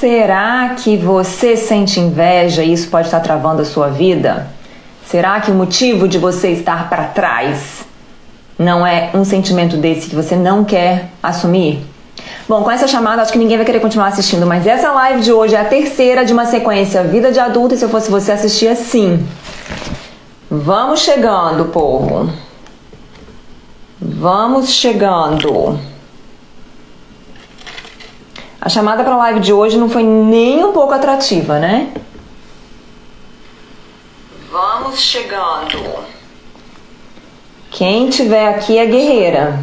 Será que você sente inveja e isso pode estar travando a sua vida? Será que o motivo de você estar para trás não é um sentimento desse que você não quer assumir? Bom, com essa chamada acho que ninguém vai querer continuar assistindo, mas essa live de hoje é a terceira de uma sequência Vida de Adulto e se eu fosse você assistia sim. Vamos chegando, povo. Vamos chegando. A chamada para a live de hoje não foi nem um pouco atrativa, né? Vamos chegando. Quem tiver aqui é guerreira.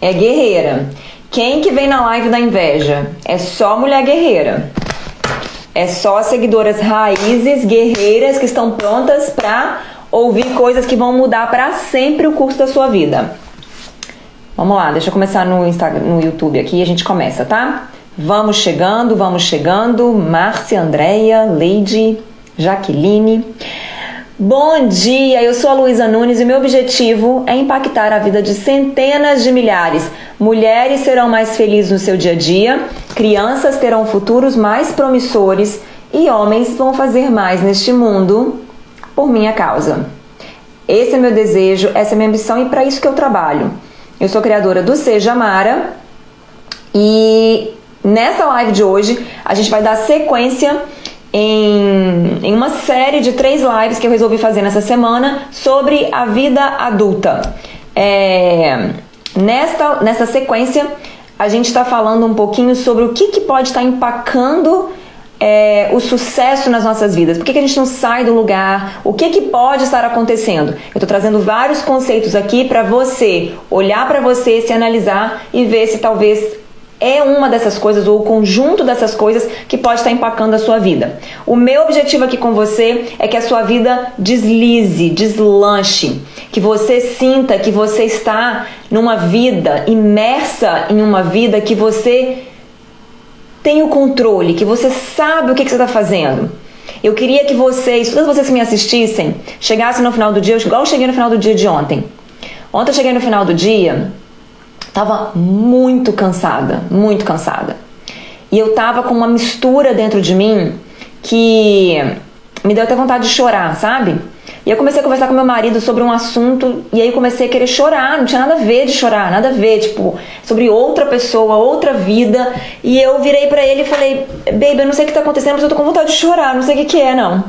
É guerreira. Quem que vem na live da inveja? É só mulher guerreira. É só seguidoras raízes, guerreiras que estão prontas para ouvir coisas que vão mudar para sempre o curso da sua vida. Vamos lá, deixa eu começar no Instagram, no YouTube aqui e a gente começa, tá? Vamos chegando, vamos chegando. Márcia, Andréia, Leide, Jaqueline. Bom dia, eu sou a Luísa Nunes e meu objetivo é impactar a vida de centenas de milhares. Mulheres serão mais felizes no seu dia a dia, crianças terão futuros mais promissores e homens vão fazer mais neste mundo por minha causa. Esse é meu desejo, essa é minha ambição e para isso que eu trabalho. Eu sou criadora do Seja Mara e Nessa live de hoje, a gente vai dar sequência em, em, uma série de três lives que eu resolvi fazer nessa semana sobre a vida adulta. É, nesta, nessa sequência, a gente está falando um pouquinho sobre o que, que pode estar tá empacando é, o sucesso nas nossas vidas? Por que, que, a gente não sai do lugar? O que, que pode estar acontecendo? Eu estou trazendo vários conceitos aqui para você olhar para você, se analisar e ver se talvez é uma dessas coisas ou o conjunto dessas coisas que pode estar empacando a sua vida. O meu objetivo aqui com você é que a sua vida deslize, deslanche, que você sinta que você está numa vida imersa em uma vida que você tem o controle, que você sabe o que, que você está fazendo. Eu queria que vocês, todos vocês que me assistissem, chegassem no final do dia, igual eu cheguei no final do dia de ontem. Ontem eu cheguei no final do dia Tava muito cansada, muito cansada. E eu tava com uma mistura dentro de mim que me deu até vontade de chorar, sabe? E eu comecei a conversar com meu marido sobre um assunto e aí comecei a querer chorar, não tinha nada a ver de chorar, nada a ver, tipo, sobre outra pessoa, outra vida. E eu virei para ele e falei: "Baby, eu não sei o que tá acontecendo, mas eu tô com vontade de chorar, não sei o que que é, não".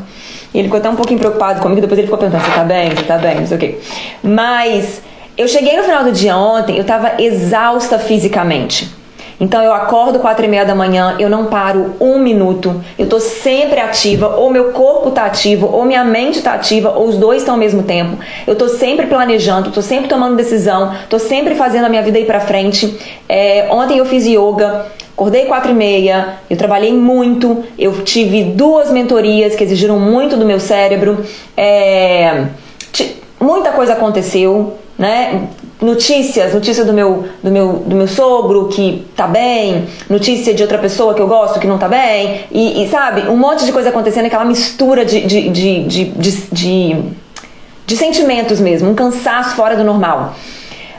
E ele ficou até um pouquinho preocupado comigo, depois ele ficou perguntando: "Você tá bem? Você tá bem?", não sei o quê. Mas eu cheguei no final do dia ontem, eu estava exausta fisicamente. Então eu acordo quatro e meia da manhã, eu não paro um minuto, eu tô sempre ativa, ou meu corpo tá ativo, ou minha mente tá ativa, ou os dois estão ao mesmo tempo. Eu tô sempre planejando, tô sempre tomando decisão, tô sempre fazendo a minha vida ir pra frente. É, ontem eu fiz yoga, acordei quatro e meia, eu trabalhei muito, eu tive duas mentorias que exigiram muito do meu cérebro, é, muita coisa aconteceu né? Notícias, notícia do meu, do meu, do meu sogro que tá bem, notícia de outra pessoa que eu gosto que não tá bem, e, e sabe, um monte de coisa acontecendo, aquela mistura de, de, de, de, de, de, de sentimentos mesmo, um cansaço fora do normal.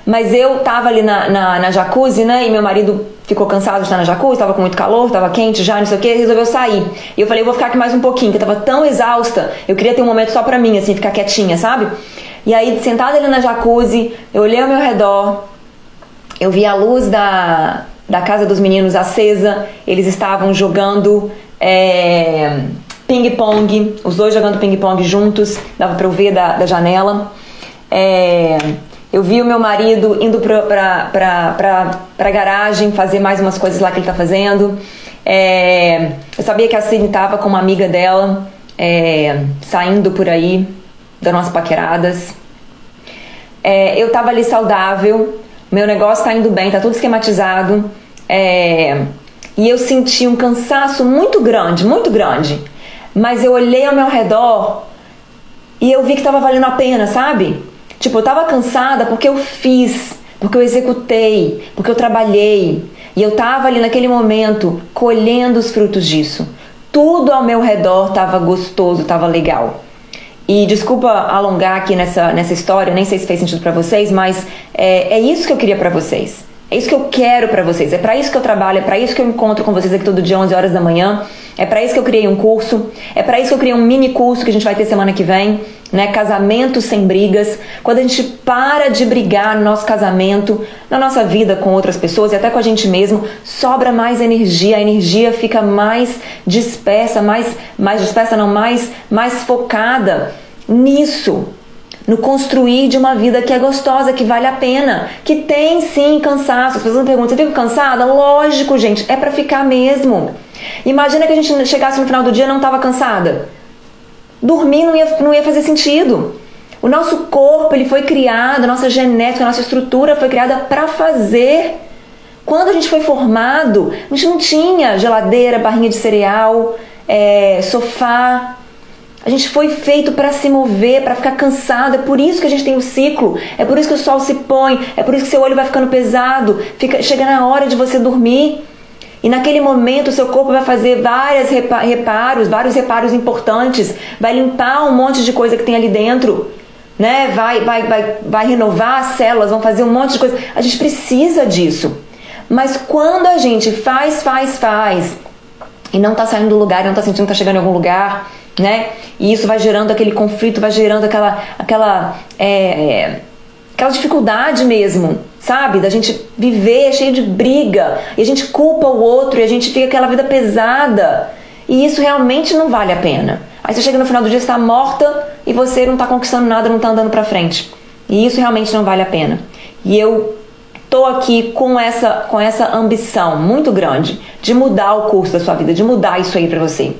Mas eu tava ali na, na, na, jacuzzi, né? E meu marido ficou cansado de estar na jacuzzi, tava com muito calor, tava quente já, não sei o que, resolveu sair. E eu falei, eu vou ficar aqui mais um pouquinho, que eu tava tão exausta, eu queria ter um momento só pra mim, assim, ficar quietinha, sabe? E aí, sentada ali na jacuzzi, eu olhei ao meu redor, eu vi a luz da, da casa dos meninos acesa, eles estavam jogando é, ping-pong, os dois jogando ping-pong juntos, dava pra eu ver da, da janela. É, eu vi o meu marido indo pra, pra, pra, pra, pra garagem fazer mais umas coisas lá que ele tá fazendo. É, eu sabia que a Cindy tava com uma amiga dela, é, saindo por aí, dando umas paqueradas. É, eu tava ali saudável, meu negócio tá indo bem, tá tudo esquematizado. É, e eu senti um cansaço muito grande, muito grande. Mas eu olhei ao meu redor e eu vi que tava valendo a pena, sabe? Tipo, eu tava cansada porque eu fiz, porque eu executei, porque eu trabalhei. E eu tava ali naquele momento colhendo os frutos disso. Tudo ao meu redor tava gostoso, tava legal. E desculpa alongar aqui nessa, nessa história, nem sei se fez sentido para vocês, mas é, é isso que eu queria para vocês. É isso que eu quero para vocês. É para isso que eu trabalho, é para isso que eu encontro com vocês aqui todo dia 11 horas da manhã. É para isso que eu criei um curso. É para isso que eu criei um mini curso que a gente vai ter semana que vem, né? Casamento sem brigas. Quando a gente para de brigar no nosso casamento, na nossa vida com outras pessoas e até com a gente mesmo, sobra mais energia. A energia fica mais dispersa, mais mais dispersa não, mais mais focada nisso no construir de uma vida que é gostosa, que vale a pena, que tem sim cansaço. As pessoas me perguntam: você fica cansada? Lógico, gente, é para ficar mesmo. Imagina que a gente chegasse no final do dia e não estava cansada. Dormir não ia, não ia fazer sentido. O nosso corpo ele foi criado, a nossa genética, a nossa estrutura foi criada para fazer. Quando a gente foi formado, a gente não tinha geladeira, barrinha de cereal, é, sofá, a gente foi feito para se mover, para ficar cansado. É por isso que a gente tem o ciclo. É por isso que o sol se põe. É por isso que seu olho vai ficando pesado. Fica, chega na hora de você dormir. E naquele momento o seu corpo vai fazer vários reparos, vários reparos importantes. Vai limpar um monte de coisa que tem ali dentro. Né? Vai, vai, vai, vai renovar as células, vão fazer um monte de coisa. A gente precisa disso. Mas quando a gente faz, faz, faz e não está saindo do lugar, não está sentindo que está chegando em algum lugar, né? E isso vai gerando aquele conflito, vai gerando aquela, aquela, é, é, aquela dificuldade mesmo, sabe? Da gente viver cheio de briga e a gente culpa o outro e a gente fica aquela vida pesada. E isso realmente não vale a pena. Aí você chega no final do dia, está morta e você não está conquistando nada, não está andando para frente. E isso realmente não vale a pena. E eu tô aqui com essa com essa ambição muito grande de mudar o curso da sua vida, de mudar isso aí para você.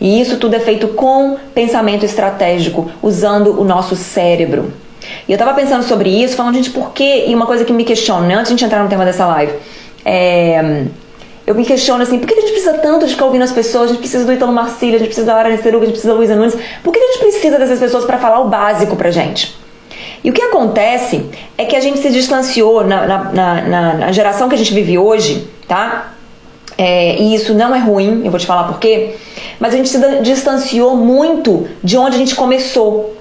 E isso tudo é feito com pensamento estratégico, usando o nosso cérebro. E eu tava pensando sobre isso, falando, gente, por quê? E uma coisa que me questiona, né, antes de a gente entrar no tema dessa live, é, eu me questiono assim, por que a gente precisa tanto de ficar ouvindo as pessoas? A gente precisa do Italo Marcílio, a gente precisa da Lara Nesteruga, a gente precisa da Luísa Nunes. Por que a gente precisa dessas pessoas para falar o básico pra gente? E o que acontece é que a gente se distanciou na, na, na, na geração que a gente vive hoje, tá? É, e isso não é ruim, eu vou te falar por quê. Mas a gente se distanciou muito de onde a gente começou.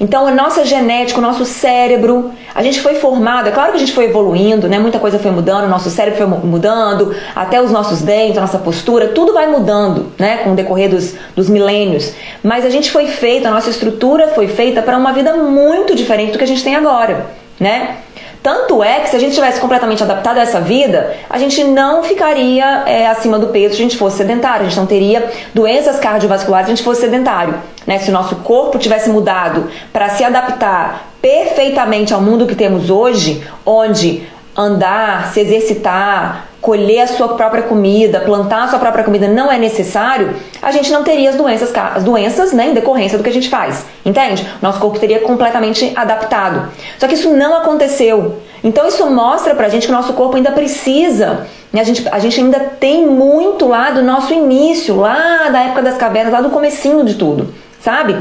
Então, a nossa genética, o nosso cérebro, a gente foi formado, é claro que a gente foi evoluindo, né? Muita coisa foi mudando, o nosso cérebro foi mudando, até os nossos dentes, a nossa postura, tudo vai mudando, né? Com o decorrer dos, dos milênios. Mas a gente foi feito, a nossa estrutura foi feita para uma vida muito diferente do que a gente tem agora, né? Tanto é que se a gente tivesse completamente adaptado a essa vida, a gente não ficaria é, acima do peso se a gente fosse sedentário, a gente não teria doenças cardiovasculares se a gente fosse sedentário. Né? Se o nosso corpo tivesse mudado para se adaptar perfeitamente ao mundo que temos hoje, onde andar, se exercitar, colher a sua própria comida, plantar a sua própria comida não é necessário, a gente não teria as doenças, as doenças né, em decorrência do que a gente faz. Entende? Nosso corpo teria completamente adaptado. Só que isso não aconteceu. Então isso mostra pra gente que o nosso corpo ainda precisa. Né? A, gente, a gente ainda tem muito lá do nosso início, lá da época das cavernas, lá do comecinho de tudo, sabe?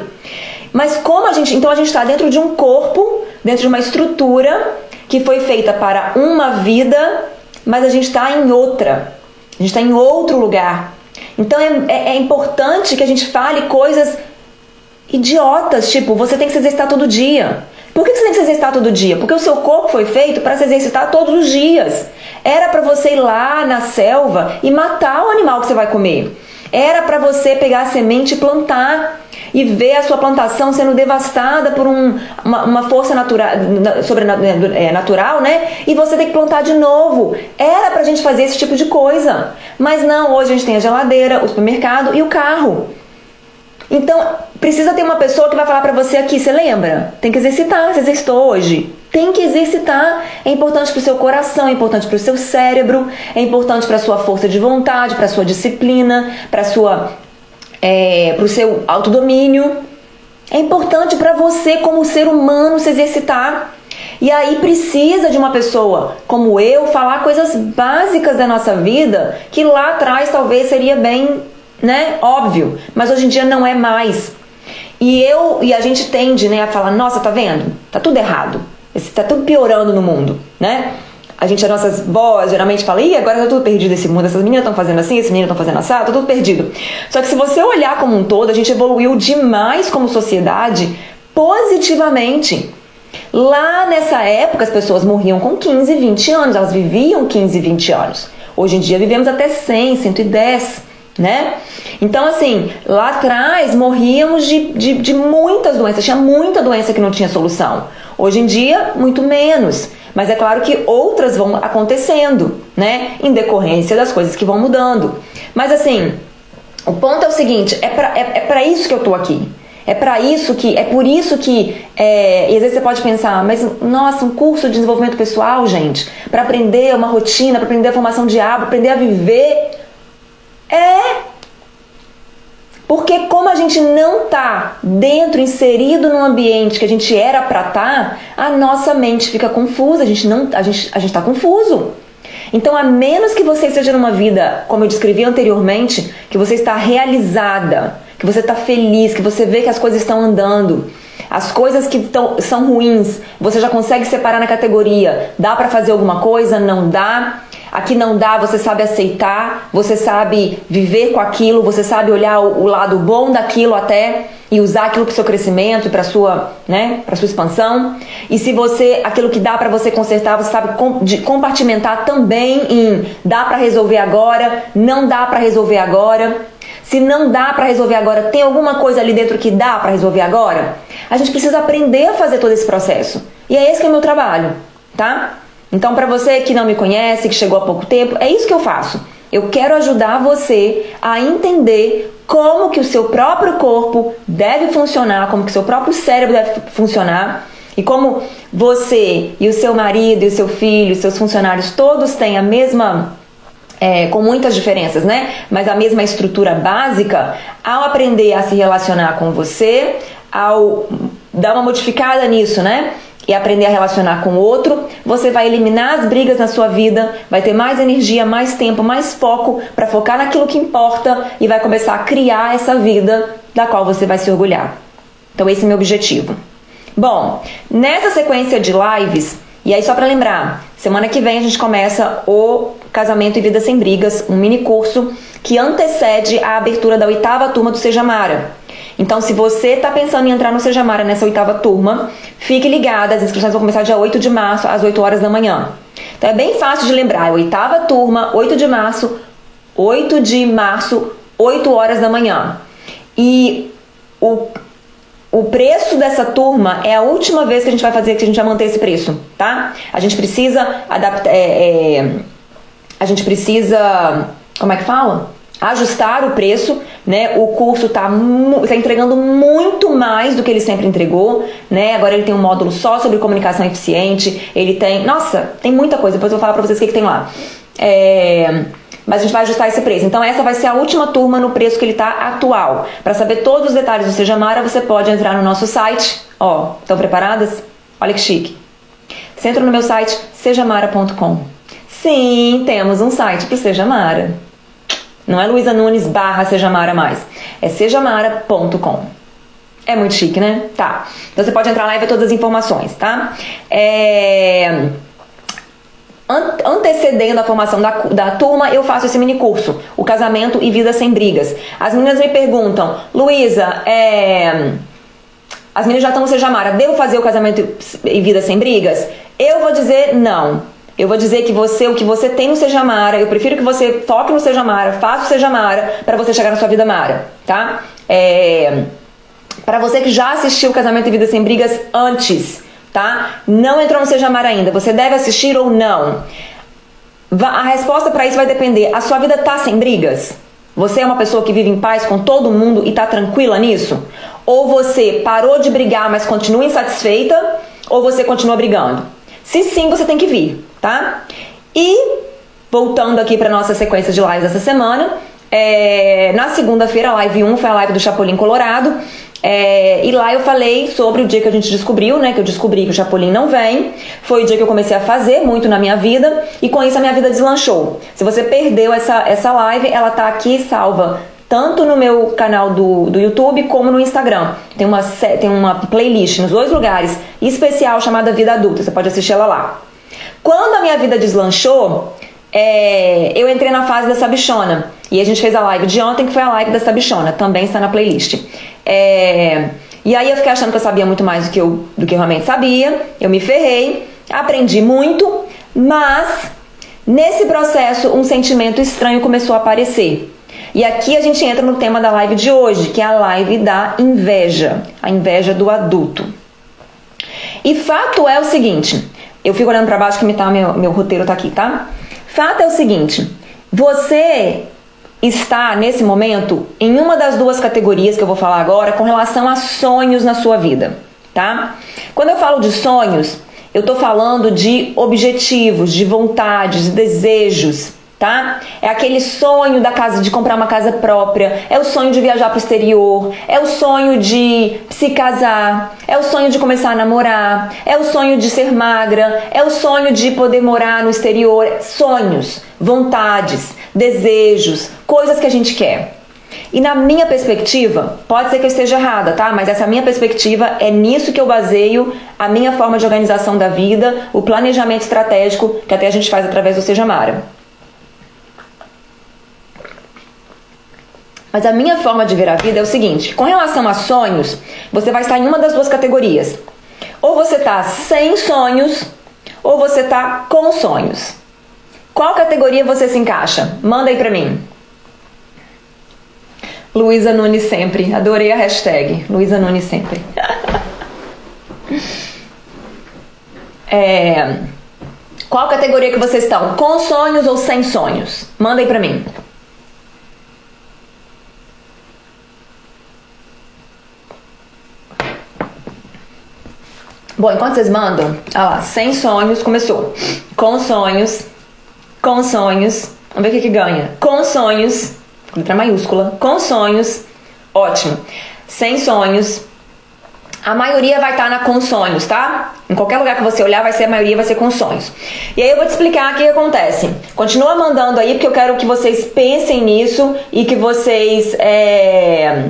Mas como a gente. Então a gente está dentro de um corpo, dentro de uma estrutura que foi feita para uma vida mas a gente está em outra, a gente está em outro lugar. Então é, é, é importante que a gente fale coisas idiotas, tipo, você tem que se exercitar todo dia. Por que você tem que se exercitar todo dia? Porque o seu corpo foi feito para se exercitar todos os dias. Era para você ir lá na selva e matar o animal que você vai comer. Era para você pegar a semente e plantar e ver a sua plantação sendo devastada por um, uma, uma, força natural, é, natural, né? E você tem que plantar de novo. Era pra gente fazer esse tipo de coisa. Mas não, hoje a gente tem a geladeira, o supermercado e o carro. Então, precisa ter uma pessoa que vai falar para você aqui, você lembra? Tem que exercitar, você exercitou hoje. Tem que exercitar. É importante para o seu coração, é importante para o seu cérebro, é importante para sua força de vontade, para sua disciplina, para sua é, para o seu autodomínio. É importante para você, como ser humano, se exercitar. E aí precisa de uma pessoa como eu falar coisas básicas da nossa vida que lá atrás talvez seria bem, né, óbvio, mas hoje em dia não é mais. E eu e a gente tende, né, a falar: "Nossa, tá vendo? Tá tudo errado. Está tudo piorando no mundo", né? A gente, as nossas vozes, geralmente fala, ih, agora tá tudo perdido esse mundo, essas meninas estão fazendo assim, esses meninos estão fazendo assim, tá tudo perdido. Só que se você olhar como um todo, a gente evoluiu demais como sociedade positivamente. Lá nessa época as pessoas morriam com 15, 20 anos, elas viviam 15, 20 anos. Hoje em dia vivemos até 100, 110, né? Então, assim, lá atrás morríamos de, de, de muitas doenças, tinha muita doença que não tinha solução. Hoje em dia, muito menos. Mas é claro que outras vão acontecendo, né? Em decorrência das coisas que vão mudando. Mas assim, o ponto é o seguinte: é para é, é pra isso que eu tô aqui. É para isso que, é por isso que, é, e às vezes você pode pensar, mas nossa, um curso de desenvolvimento pessoal, gente, para aprender uma rotina, para aprender a formação de hábito, aprender a viver. É. Porque como a gente não tá dentro, inserido num ambiente que a gente era para estar, tá, a nossa mente fica confusa, a gente não, a gente, a gente tá confuso. Então, a menos que você esteja numa vida, como eu descrevi anteriormente, que você está realizada, que você está feliz, que você vê que as coisas estão andando. As coisas que tão, são ruins, você já consegue separar na categoria. Dá para fazer alguma coisa? Não dá. Aqui não dá, você sabe aceitar, você sabe viver com aquilo, você sabe olhar o, o lado bom daquilo até e usar aquilo para seu crescimento e para sua, né, para sua expansão. E se você aquilo que dá para você consertar, você sabe com, de, compartimentar também em dá para resolver agora, não dá para resolver agora. Se não dá para resolver agora, tem alguma coisa ali dentro que dá para resolver agora? A gente precisa aprender a fazer todo esse processo. E é esse que é o meu trabalho, tá? Então, para você que não me conhece, que chegou há pouco tempo, é isso que eu faço. Eu quero ajudar você a entender como que o seu próprio corpo deve funcionar, como que o seu próprio cérebro deve funcionar e como você e o seu marido e o seu filho, seus funcionários todos têm a mesma é, com muitas diferenças, né? Mas a mesma estrutura básica, ao aprender a se relacionar com você, ao dar uma modificada nisso, né? E aprender a relacionar com o outro, você vai eliminar as brigas na sua vida, vai ter mais energia, mais tempo, mais foco para focar naquilo que importa e vai começar a criar essa vida da qual você vai se orgulhar. Então, esse é o meu objetivo. Bom, nessa sequência de lives, e aí só para lembrar, semana que vem a gente começa o Casamento e Vida Sem Brigas, um mini curso que antecede a abertura da oitava turma do Sejamara. Então, se você está pensando em entrar no Sejamara nessa oitava turma, fique ligada, as inscrições vão começar dia 8 de março, às 8 horas da manhã. Então, é bem fácil de lembrar, é oitava turma, 8 de março, 8 de março, 8 horas da manhã. E o o preço dessa turma é a última vez que a gente vai fazer que a gente vai manter esse preço, tá? A gente precisa adaptar. É, é, a gente precisa. Como é que fala? Ajustar o preço, né? O curso está tá entregando muito mais do que ele sempre entregou, né? Agora ele tem um módulo só sobre comunicação eficiente. Ele tem. Nossa, tem muita coisa. Depois eu vou falar pra vocês o que, que tem lá. É mas a gente vai ajustar esse preço. Então essa vai ser a última turma no preço que ele está atual. Para saber todos os detalhes do Sejamara, você pode entrar no nosso site. Ó, estão preparadas? Olha que chique. Você entra no meu site sejamara.com. Sim, temos um site para o Sejamara. Não é Luísa Nunes barra Sejamara mais. É sejamara.com. É muito chique, né? Tá. Então você pode entrar lá e ver todas as informações, tá? É antecedendo a formação da, da turma, eu faço esse mini curso, o casamento e vida sem brigas. As meninas me perguntam, Luísa, é... as meninas já estão no Sejamara, devo fazer o casamento e vida sem brigas? Eu vou dizer não. Eu vou dizer que você, o que você tem no Sejamara, eu prefiro que você foque no Sejamara, faça o Sejamara para você chegar na sua vida Mara, tá? É... Para você que já assistiu Casamento e Vida Sem Brigas antes, tá? Não entrou no Seja Amar ainda, você deve assistir ou não? A resposta para isso vai depender. A sua vida tá sem brigas? Você é uma pessoa que vive em paz com todo mundo e tá tranquila nisso? Ou você parou de brigar, mas continua insatisfeita? Ou você continua brigando? Se sim, você tem que vir, tá? E voltando aqui para nossa sequência de lives dessa semana, é, na segunda-feira, a live 1 foi a live do Chapolin Colorado. É, e lá eu falei sobre o dia que a gente descobriu, né? Que eu descobri que o Chapolin não vem. Foi o dia que eu comecei a fazer muito na minha vida. E com isso a minha vida deslanchou. Se você perdeu essa, essa live, ela tá aqui salva tanto no meu canal do, do YouTube como no Instagram. Tem uma, tem uma playlist nos dois lugares especial chamada Vida Adulta. Você pode assistir ela lá. Quando a minha vida deslanchou, é, eu entrei na fase da sabichona. E a gente fez a live de ontem, que foi a live da sabichona. Também está na playlist. É, E aí eu fiquei achando que eu sabia muito mais do que eu, do que eu realmente sabia. Eu me ferrei, aprendi muito, mas nesse processo um sentimento estranho começou a aparecer. E aqui a gente entra no tema da live de hoje, que é a live da inveja, a inveja do adulto. E fato é o seguinte, eu fico olhando para baixo que me tá, meu, meu roteiro tá aqui, tá? Fato é o seguinte, você está nesse momento em uma das duas categorias que eu vou falar agora com relação a sonhos na sua vida, tá? Quando eu falo de sonhos, eu tô falando de objetivos, de vontades, de desejos, tá? É aquele sonho da casa de comprar uma casa própria, é o sonho de viajar para o exterior, é o sonho de se casar, é o sonho de começar a namorar, é o sonho de ser magra, é o sonho de poder morar no exterior, sonhos, vontades, desejos, coisas que a gente quer. E na minha perspectiva, pode ser que eu esteja errada, tá? Mas essa minha perspectiva é nisso que eu baseio a minha forma de organização da vida, o planejamento estratégico que até a gente faz através do Seja Mara. Mas a minha forma de ver a vida é o seguinte: com relação a sonhos, você vai estar em uma das duas categorias. Ou você está sem sonhos, ou você está com sonhos. Qual categoria você se encaixa? Manda aí pra mim. Luísa Nunes sempre. Adorei a hashtag. Luísa Nunes sempre. é... Qual categoria que vocês estão? Com sonhos ou sem sonhos? Manda aí pra mim. Bom, enquanto vocês mandam, olha lá, sem sonhos começou. Com sonhos, com sonhos. Vamos ver o que, que ganha. Com sonhos, letra maiúscula. Com sonhos, ótimo. Sem sonhos, a maioria vai estar na com sonhos, tá? Em qualquer lugar que você olhar, vai ser a maioria vai ser com sonhos. E aí eu vou te explicar o que acontece. Continua mandando aí, porque eu quero que vocês pensem nisso e que vocês é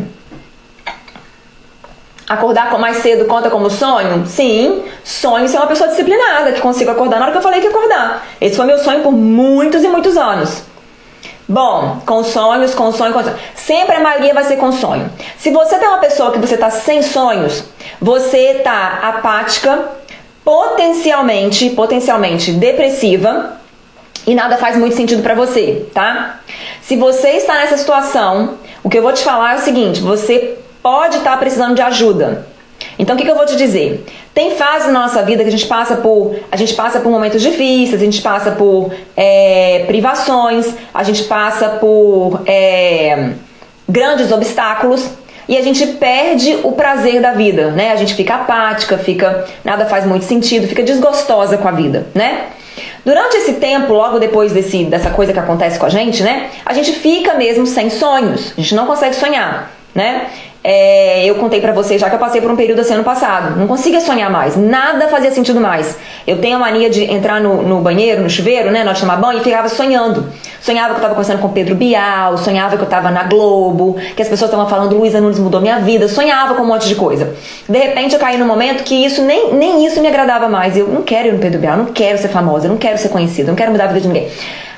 Acordar mais cedo conta como sonho? Sim, sonho ser uma pessoa disciplinada, que consiga acordar na hora que eu falei que acordar. Esse foi meu sonho por muitos e muitos anos. Bom, com sonhos, com sonho, com sonho. Sempre a maioria vai ser com sonho. Se você tem uma pessoa que você está sem sonhos, você está apática, potencialmente, potencialmente depressiva e nada faz muito sentido para você, tá? Se você está nessa situação, o que eu vou te falar é o seguinte: você pode estar tá precisando de ajuda. Então, o que, que, eu vou te dizer? Tem fases na nossa vida que a gente passa por, a gente passa por momentos difíceis, a gente passa por é, privações, a gente passa por é, grandes obstáculos e a gente perde o prazer da vida, né? A gente fica apática, fica nada faz muito sentido, fica desgostosa com a vida, né? Durante esse tempo, logo depois desse, dessa coisa que acontece com a gente, né? A gente fica mesmo sem sonhos, a gente não consegue sonhar, né? É, eu contei para vocês já que eu passei por um período assim ano passado. Não conseguia sonhar mais, nada fazia sentido mais. Eu tenho a mania de entrar no, no banheiro, no chuveiro, né, na hora de tomar banho, e ficava sonhando. Sonhava que eu tava conversando com Pedro Bial, sonhava que eu tava na Globo, que as pessoas estavam falando Luísa Nunes mudou minha vida, sonhava com um monte de coisa. De repente eu caí num momento que isso nem, nem isso me agradava mais. Eu não quero ir no Pedro Bial, não quero ser famosa, não quero ser conhecida, não quero mudar a vida de ninguém.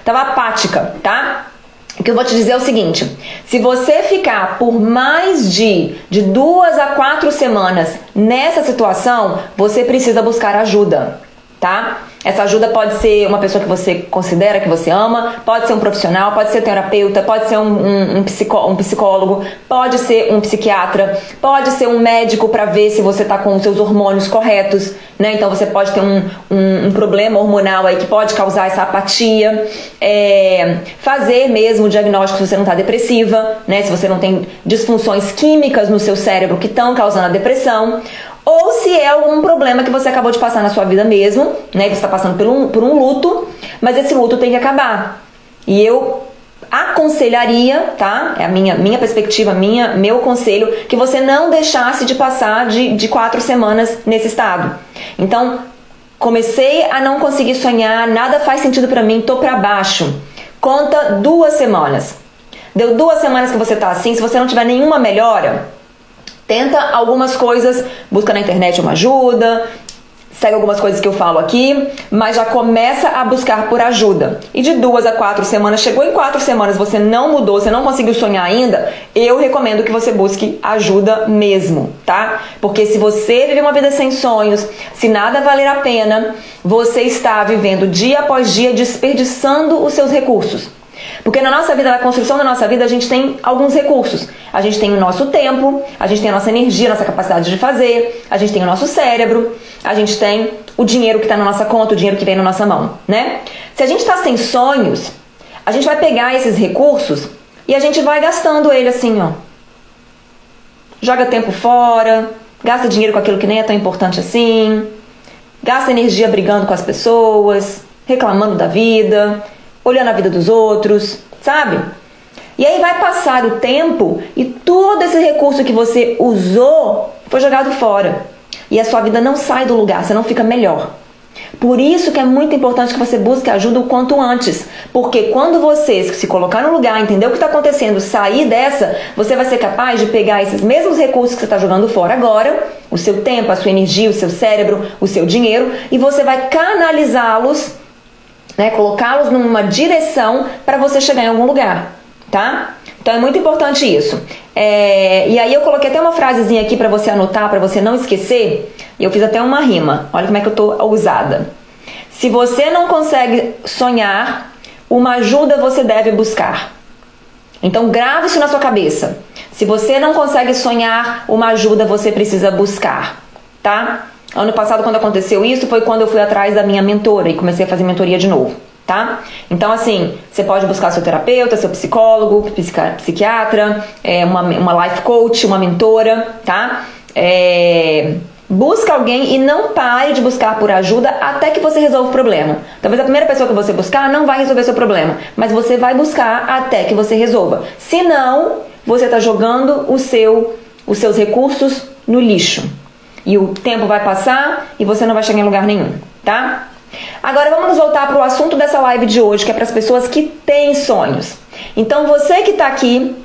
Tava apática, tá? O que eu vou te dizer é o seguinte: se você ficar por mais de, de duas a quatro semanas nessa situação, você precisa buscar ajuda, tá? Essa ajuda pode ser uma pessoa que você considera que você ama, pode ser um profissional, pode ser um terapeuta, pode ser um, um, um, psicó um psicólogo, pode ser um psiquiatra, pode ser um médico para ver se você está com os seus hormônios corretos, né? Então você pode ter um, um, problema hormonal aí que pode causar essa apatia. É, fazer mesmo o diagnóstico se você não está depressiva, né? Se você não tem disfunções químicas no seu cérebro que estão causando a depressão ou se é algum problema que você acabou de passar na sua vida mesmo, né? Que você está passando por um, por um luto, mas esse luto tem que acabar. E eu aconselharia, tá? É a minha, minha perspectiva, minha, meu conselho, que você não deixasse de passar de, de quatro semanas nesse estado. Então, comecei a não conseguir sonhar, nada faz sentido para mim, tô para baixo. Conta duas semanas. Deu duas semanas que você tá assim, se você não tiver nenhuma melhora, Tenta algumas coisas, busca na internet uma ajuda, segue algumas coisas que eu falo aqui, mas já começa a buscar por ajuda. E de duas a quatro semanas, chegou em quatro semanas, você não mudou, você não conseguiu sonhar ainda, eu recomendo que você busque ajuda mesmo, tá? Porque se você vive uma vida sem sonhos, se nada valer a pena, você está vivendo dia após dia desperdiçando os seus recursos. Porque na nossa vida, na construção da nossa vida, a gente tem alguns recursos. A gente tem o nosso tempo, a gente tem a nossa energia, a nossa capacidade de fazer, a gente tem o nosso cérebro, a gente tem o dinheiro que está na nossa conta, o dinheiro que vem na nossa mão, né? Se a gente está sem sonhos, a gente vai pegar esses recursos e a gente vai gastando ele assim, ó. Joga tempo fora, gasta dinheiro com aquilo que nem é tão importante assim, gasta energia brigando com as pessoas, reclamando da vida, olhando a vida dos outros, sabe? E aí vai passar o tempo e todo esse recurso que você usou foi jogado fora. E a sua vida não sai do lugar, você não fica melhor. Por isso que é muito importante que você busque ajuda o quanto antes. Porque quando você se colocar no lugar, entender o que está acontecendo, sair dessa, você vai ser capaz de pegar esses mesmos recursos que você está jogando fora agora, o seu tempo, a sua energia, o seu cérebro, o seu dinheiro, e você vai canalizá-los né? Colocá-los numa direção para você chegar em algum lugar, tá? Então é muito importante isso. É, e aí eu coloquei até uma frasezinha aqui para você anotar, para você não esquecer. E eu fiz até uma rima. Olha como é que eu tô ousada. Se você não consegue sonhar, uma ajuda você deve buscar. Então grave isso na sua cabeça. Se você não consegue sonhar, uma ajuda você precisa buscar, tá? Ano passado, quando aconteceu isso, foi quando eu fui atrás da minha mentora e comecei a fazer mentoria de novo, tá? Então, assim, você pode buscar seu terapeuta, seu psicólogo, psiquiatra, é, uma, uma life coach, uma mentora, tá? É, busca alguém e não pare de buscar por ajuda até que você resolva o problema. Talvez a primeira pessoa que você buscar não vai resolver seu problema, mas você vai buscar até que você resolva. Se não, você está jogando o seu, os seus recursos no lixo. E o tempo vai passar e você não vai chegar em lugar nenhum, tá? Agora vamos voltar para o assunto dessa live de hoje, que é para as pessoas que têm sonhos. Então você que está aqui,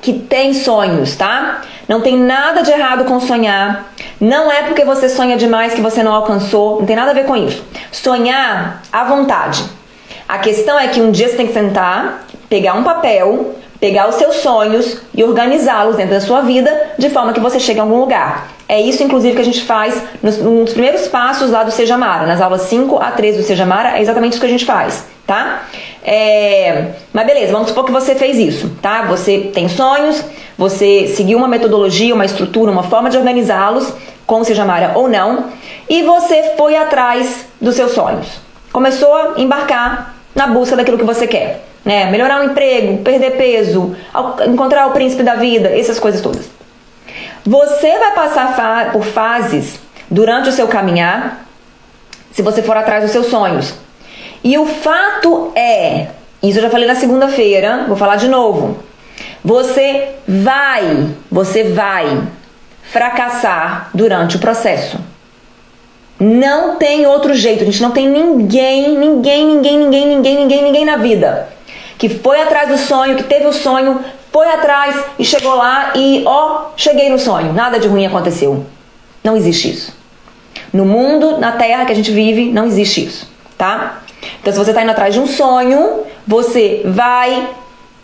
que tem sonhos, tá? Não tem nada de errado com sonhar. Não é porque você sonha demais que você não alcançou. Não tem nada a ver com isso. Sonhar à vontade. A questão é que um dia você tem que sentar, pegar um papel, pegar os seus sonhos e organizá-los dentro da sua vida de forma que você chegue a algum lugar. É isso, inclusive, que a gente faz nos, nos primeiros passos lá do Seja Mara, nas aulas 5 a 13 do Seja Mara, é exatamente isso que a gente faz, tá? É... Mas beleza, vamos supor que você fez isso, tá? Você tem sonhos, você seguiu uma metodologia, uma estrutura, uma forma de organizá-los, com o Seja Mara ou não, e você foi atrás dos seus sonhos. Começou a embarcar na busca daquilo que você quer né? Melhorar o emprego, perder peso, encontrar o príncipe da vida, essas coisas todas. Você vai passar fa por fases durante o seu caminhar, se você for atrás dos seus sonhos. E o fato é, isso eu já falei na segunda-feira, vou falar de novo. Você vai, você vai fracassar durante o processo. Não tem outro jeito, a gente não tem ninguém, ninguém, ninguém, ninguém, ninguém, ninguém, ninguém na vida que foi atrás do sonho, que teve o sonho, foi atrás e chegou lá e ó, cheguei no sonho, nada de ruim aconteceu. Não existe isso. No mundo, na terra que a gente vive, não existe isso, tá? Então, se você está indo atrás de um sonho, você vai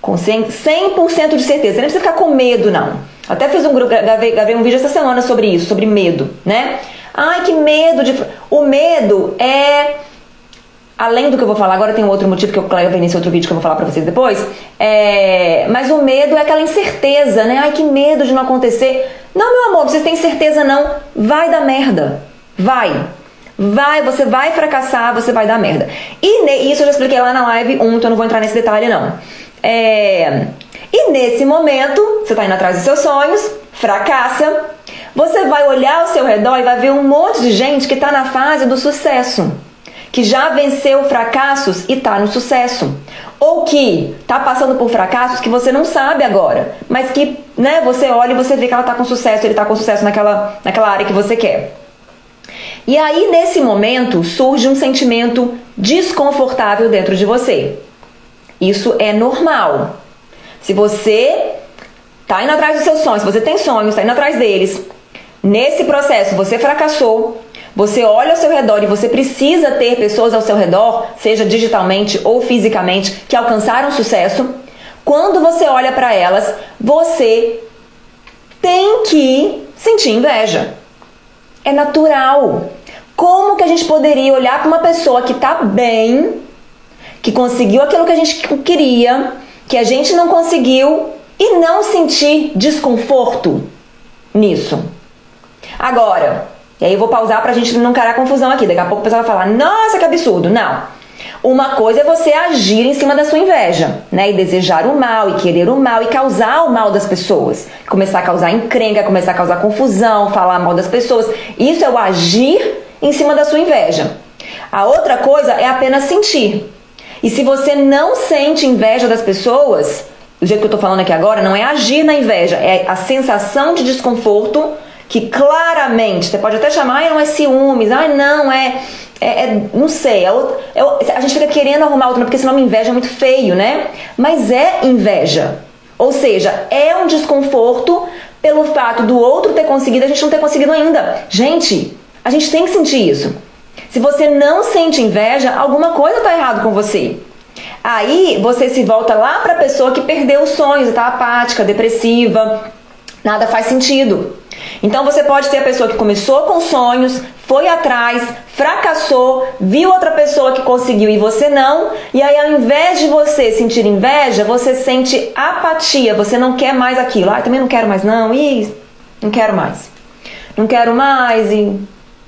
com 100%, 100 de certeza. Você nem precisa ficar com medo, não. Até fiz um grupo, gravei, gravei um vídeo essa semana sobre isso, sobre medo, né? Ai, que medo de. O medo é além do que eu vou falar, agora tem um outro motivo que eu gravei nesse outro vídeo que eu vou falar pra vocês depois. É, mas o medo é aquela incerteza, né? Ai, que medo de não acontecer. Não, meu amor, vocês têm certeza não? Vai dar merda. Vai. Vai, você vai fracassar, você vai dar merda. E isso eu já expliquei lá na live 1, então eu não vou entrar nesse detalhe não. É, e nesse momento, você tá indo atrás dos seus sonhos, fracassa, você vai olhar ao seu redor e vai ver um monte de gente que tá na fase do sucesso que já venceu fracassos e está no sucesso. Ou que está passando por fracassos que você não sabe agora, mas que né, você olha e você vê que ela está com sucesso, ele está com sucesso naquela, naquela área que você quer. E aí, nesse momento, surge um sentimento desconfortável dentro de você. Isso é normal. Se você está indo atrás dos seus sonhos, se você tem sonhos, está indo atrás deles, nesse processo você fracassou, Você olha ao seu redor e você precisa ter pessoas ao seu redor, seja digitalmente ou fisicamente, que alcançaram sucesso. Quando você olha para elas, você tem que sentir inveja. É natural. Como que a gente poderia olhar para uma pessoa que está bem, que conseguiu aquilo que a gente queria, que a gente não conseguiu e não sentir desconforto nisso? Agora, e aí eu vou pausar pra gente não criar confusão aqui. Daqui a pouco o pessoal vai falar: "Nossa, que absurdo". Não. Uma coisa é você agir em cima da sua inveja, né? E desejar o mal, e querer o mal, e causar o mal das pessoas. Começar a causar encrenca, começar a causar confusão, falar mal das pessoas. Isso é o agir em cima da sua inveja. A outra coisa é apenas sentir. E se você não sente inveja das pessoas, do jeito que eu tô falando aqui agora, não é agir na inveja, é a sensação de desconforto que claramente, você pode até chamar, ah, não é ciúmes, ah, não, é, é, é não sei, é, é, a gente fica querendo arrumar outro, porque senão inveja é muito feio, né? Mas é inveja. Ou seja, é um desconforto pelo fato do outro ter conseguido, a gente não ter conseguido ainda. Gente, a gente tem que sentir isso. Se você não sente inveja, alguma coisa está errado com você. Aí você se volta lá para a pessoa que perdeu os sonhos, está apática, depressiva, nada faz sentido. Então você pode ter a pessoa que começou com sonhos, foi atrás, fracassou, viu outra pessoa que conseguiu e você não, e aí ao invés de você sentir inveja, você sente apatia, você não quer mais aquilo. Ah, também não quero mais não, e não quero mais. Não quero mais e,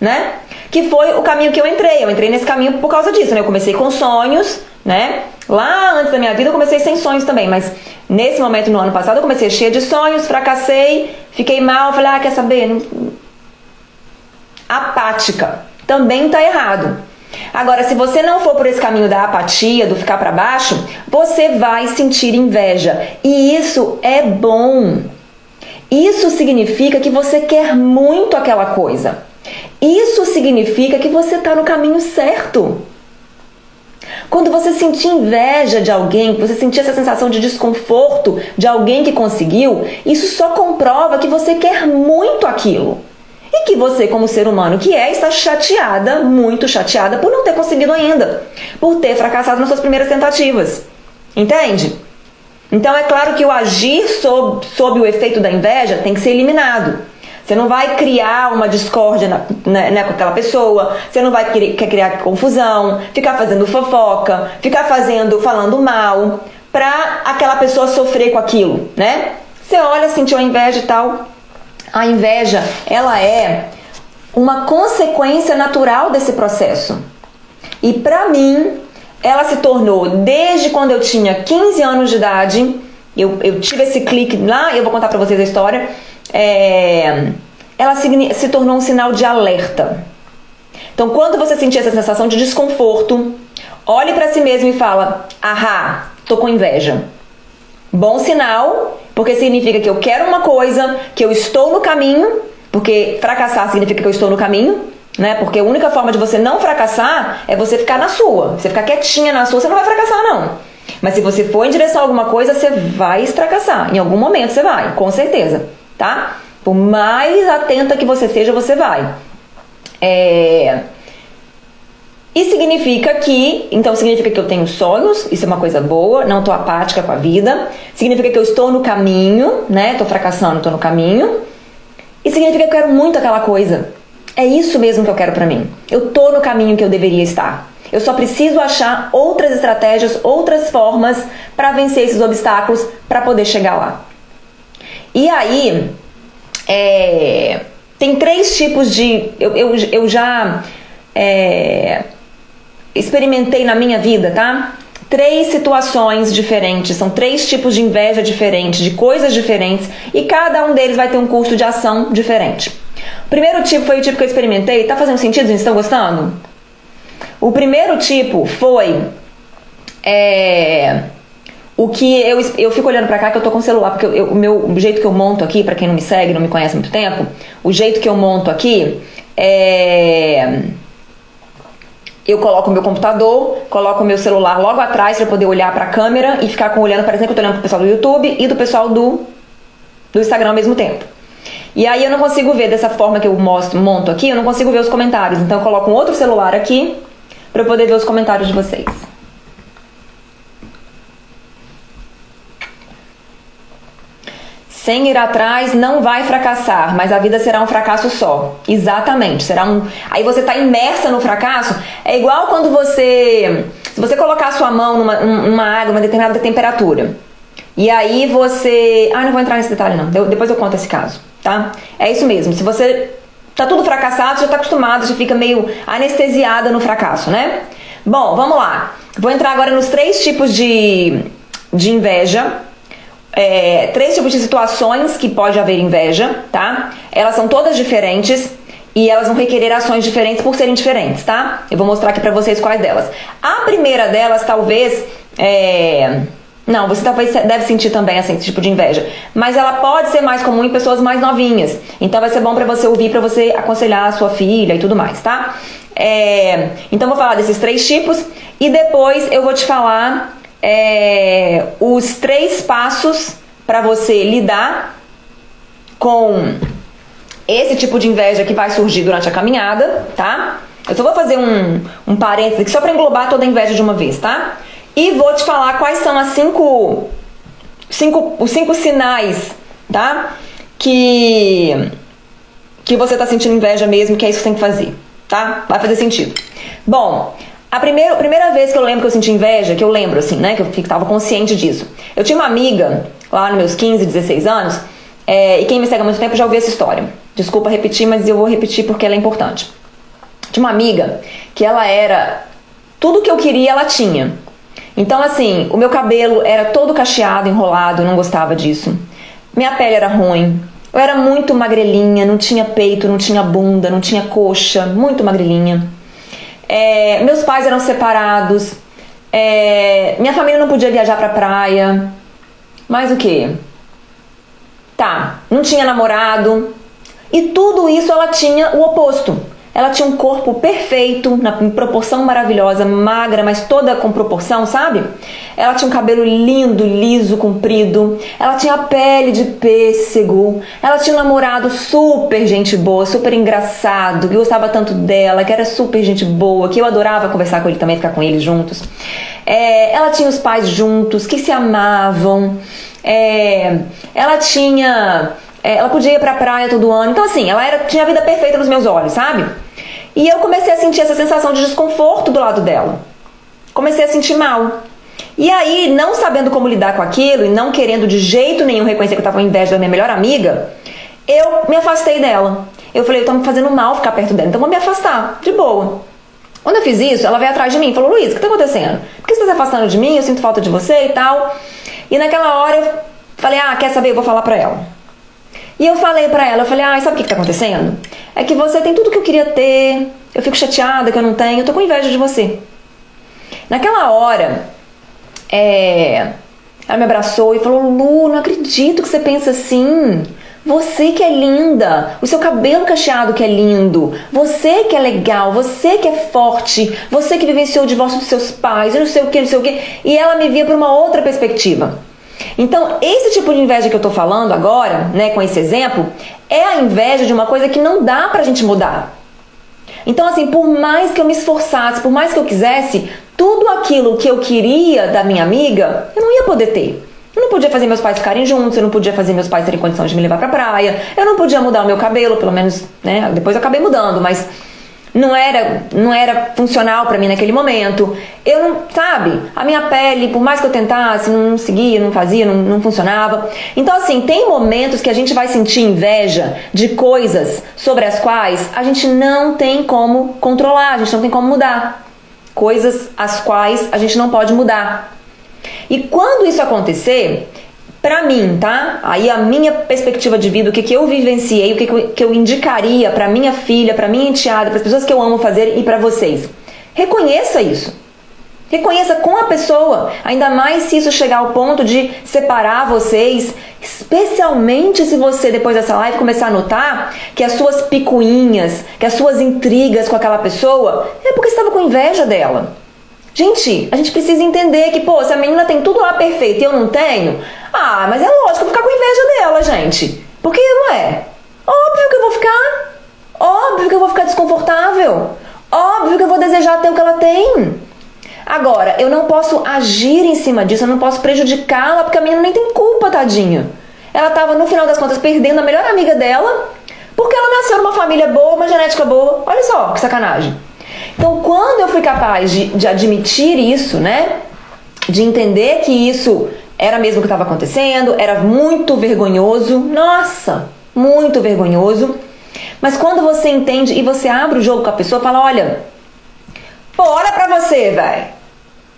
né? Que foi o caminho que eu entrei. Eu entrei nesse caminho por causa disso, né? Eu comecei com sonhos, né? Lá antes da minha vida eu comecei sem sonhos também, mas nesse momento no ano passado eu comecei cheia de sonhos, fracassei, fiquei mal, falei, ah, quer saber? Apática. Também tá errado. Agora, se você não for por esse caminho da apatia, do ficar para baixo, você vai sentir inveja. E isso é bom. Isso significa que você quer muito aquela coisa. Isso significa que você está no caminho certo. Quando você sentir inveja de alguém, você sentir essa sensação de desconforto de alguém que conseguiu, isso só comprova que você quer muito aquilo. E que você, como ser humano que é, está chateada, muito chateada, por não ter conseguido ainda, por ter fracassado nas suas primeiras tentativas. Entende? Então é claro que o agir sob, sob o efeito da inveja tem que ser eliminado. Você não vai criar uma discórdia na, né, né, com aquela pessoa, você não vai querer, quer criar confusão, ficar fazendo fofoca, ficar fazendo, falando mal, pra aquela pessoa sofrer com aquilo, né? Você olha, sentiu a inveja e tal. A inveja, ela é uma consequência natural desse processo. E pra mim, ela se tornou, desde quando eu tinha 15 anos de idade, eu, eu tive esse clique lá, eu vou contar pra vocês a história é, ela se, se tornou um sinal de alerta. Então, quando você sentir essa sensação de desconforto, olhe para si mesmo e fala: "Ahá, tô com inveja". Bom sinal, porque significa que eu quero uma coisa, que eu estou no caminho, porque fracassar significa que eu estou no caminho, né? Porque a única forma de você não fracassar é você ficar na sua. Você ficar quietinha na sua, você não vai fracassar não. Mas se você for em direção a alguma coisa, você vai fracassar. Em algum momento você vai, com certeza tá? Por mais atenta que você seja, você vai. É... E significa que, então significa que eu tenho sonhos, isso é uma coisa boa, não tô apática com a vida. Significa que eu estou no caminho, né? Tô fracassando, tô no caminho. E significa que eu quero muito aquela coisa. É isso mesmo que eu quero para mim. Eu tô no caminho que eu deveria estar. Eu só preciso achar outras estratégias, outras formas para vencer esses obstáculos para poder chegar lá. E aí, é, tem três tipos de. Eu, eu, eu já é, experimentei na minha vida, tá? Três situações diferentes, são três tipos de inveja diferentes, de coisas diferentes, e cada um deles vai ter um curso de ação diferente. O primeiro tipo foi o tipo que eu experimentei. Tá fazendo sentido? Vocês estão gostando? O primeiro tipo foi. É, o que eu, eu fico olhando para cá que eu tô com o celular, porque eu, o meu o jeito que eu monto aqui, para quem não me segue, não me conhece há muito tempo, o jeito que eu monto aqui é eu coloco o meu computador, coloco o meu celular logo atrás para poder olhar para a câmera e ficar com olhando, parecendo que eu tô olhando pro pessoal do YouTube e do pessoal do, do Instagram ao mesmo tempo. E aí eu não consigo ver dessa forma que eu mostro, monto aqui, eu não consigo ver os comentários. Então eu coloco um outro celular aqui para eu poder ver os comentários de vocês. Sem ir atrás não vai fracassar, mas a vida será um fracasso só. Exatamente, será um. Aí você está imersa no fracasso. É igual quando você, se você colocar a sua mão numa, numa água, uma determinada temperatura, e aí você, ah, não vou entrar nesse detalhe não. Depois eu conto esse caso, tá? É isso mesmo. Se você tá tudo fracassado, já tá acostumado, já fica meio anestesiada no fracasso, né? Bom, vamos lá. Vou entrar agora nos três tipos de, de inveja é, três tipos de situações que pode haver inveja, tá? Elas são todas diferentes e elas vão requerer ações diferentes por serem diferentes, tá? Eu vou mostrar aqui pra vocês quais delas. A primeira delas, talvez, é... Não, você talvez deve sentir também assim, esse tipo de inveja. Mas ela pode ser mais comum em pessoas mais novinhas. Então vai ser bom para você ouvir, para você aconselhar a sua filha e tudo mais, tá? É... Então vou falar desses três tipos e depois eu vou te falar é, os três passos para você lidar com esse tipo de inveja que vai surgir durante a caminhada, tá? Eu só vou fazer um, um parênteses aqui só para englobar toda a inveja de uma vez, tá? E vou te falar quais são as cinco, cinco os cinco sinais, tá? Que, que você tá sentindo inveja mesmo, que é isso que você tem que fazer, tá? Vai fazer sentido. Bom, a primeira, a primeira vez que eu lembro que eu senti inveja, que eu lembro assim, né, que eu estava consciente disso. Eu tinha uma amiga, lá nos meus 15, 16 anos, é, e quem me segue há muito tempo já ouviu essa história. Desculpa repetir, mas eu vou repetir porque ela é importante. Tinha uma amiga que ela era. Tudo que eu queria, ela tinha. Então, assim, o meu cabelo era todo cacheado, enrolado, eu não gostava disso. Minha pele era ruim. Eu era muito magrelinha, não tinha peito, não tinha bunda, não tinha coxa, muito magrelinha. É, meus pais eram separados. É, minha família não podia viajar pra praia. Mais o que? Tá, não tinha namorado. E tudo isso ela tinha o oposto. Ela tinha um corpo perfeito, na proporção maravilhosa, magra, mas toda com proporção, sabe? Ela tinha um cabelo lindo, liso, comprido. Ela tinha pele de pêssego. Ela tinha um namorado super gente boa, super engraçado, que gostava tanto dela, que era super gente boa, que eu adorava conversar com ele também, ficar com eles juntos. É, ela tinha os pais juntos, que se amavam. É, ela tinha é, ela podia ir pra praia todo ano. Então, assim, ela era, tinha a vida perfeita nos meus olhos, sabe? E eu comecei a sentir essa sensação de desconforto do lado dela. Comecei a sentir mal. E aí, não sabendo como lidar com aquilo e não querendo de jeito nenhum reconhecer que eu tava com inveja da minha melhor amiga, eu me afastei dela. Eu falei, eu tô me fazendo mal ficar perto dela, então vou me afastar, de boa. Quando eu fiz isso, ela veio atrás de mim e falou: Luiz, o que tá acontecendo? Por que você tá se afastando de mim? Eu sinto falta de você e tal. E naquela hora eu falei: Ah, quer saber? Eu vou falar pra ela. E eu falei pra ela, eu falei, ah, sabe o que, que tá acontecendo? É que você tem tudo que eu queria ter, eu fico chateada que eu não tenho, eu tô com inveja de você. Naquela hora, é, ela me abraçou e falou, Lu, não acredito que você pensa assim. Você que é linda, o seu cabelo cacheado que é lindo, você que é legal, você que é forte, você que vivenciou o divórcio dos seus pais, eu não sei o que, não sei o que. E ela me via por uma outra perspectiva. Então, esse tipo de inveja que eu tô falando agora, né, com esse exemplo, é a inveja de uma coisa que não dá pra gente mudar. Então, assim, por mais que eu me esforçasse, por mais que eu quisesse, tudo aquilo que eu queria da minha amiga, eu não ia poder ter. Eu não podia fazer meus pais ficarem juntos, eu não podia fazer meus pais terem condição de me levar pra praia, eu não podia mudar o meu cabelo, pelo menos, né? Depois eu acabei mudando, mas não era, não era funcional para mim naquele momento. Eu não, sabe, a minha pele, por mais que eu tentasse, não seguia, não fazia, não, não funcionava. Então, assim, tem momentos que a gente vai sentir inveja de coisas sobre as quais a gente não tem como controlar, a gente não tem como mudar. Coisas as quais a gente não pode mudar. E quando isso acontecer, Pra mim, tá? Aí a minha perspectiva de vida, o que, que eu vivenciei, o que, que, eu, indicaria pra minha filha, pra minha enteada, para as pessoas que eu amo fazer e para vocês. Reconheça isso. Reconheça com a pessoa, ainda mais se isso chegar ao ponto de separar vocês, especialmente se você depois dessa live começar a notar que as suas picuinhas, que as suas intrigas com aquela pessoa é porque estava com inveja dela. Gente, a gente precisa entender que, pô, se a menina tem tudo lá perfeito e eu não tenho, ah, mas é lógico, eu vou ficar com inveja dela, gente. Porque não é. ficar. Óbvio que eu vou ficar desconfortável. Óbvio que eu vou desejar ter o que ela tem. Agora, eu não posso agir em cima disso, eu não posso prejudicá-la, porque a menina nem tem culpa, tadinha. Ela estava, no final das contas, perdendo a melhor amiga dela, porque ela nasceu numa família boa, uma genética boa. Olha só que sacanagem. Quando eu fui capaz de, de admitir isso, né? De entender que isso era mesmo o que estava acontecendo, era muito vergonhoso. Nossa, muito vergonhoso. Mas quando você entende e você abre o jogo com a pessoa, fala: olha, pô, olha pra você, velho.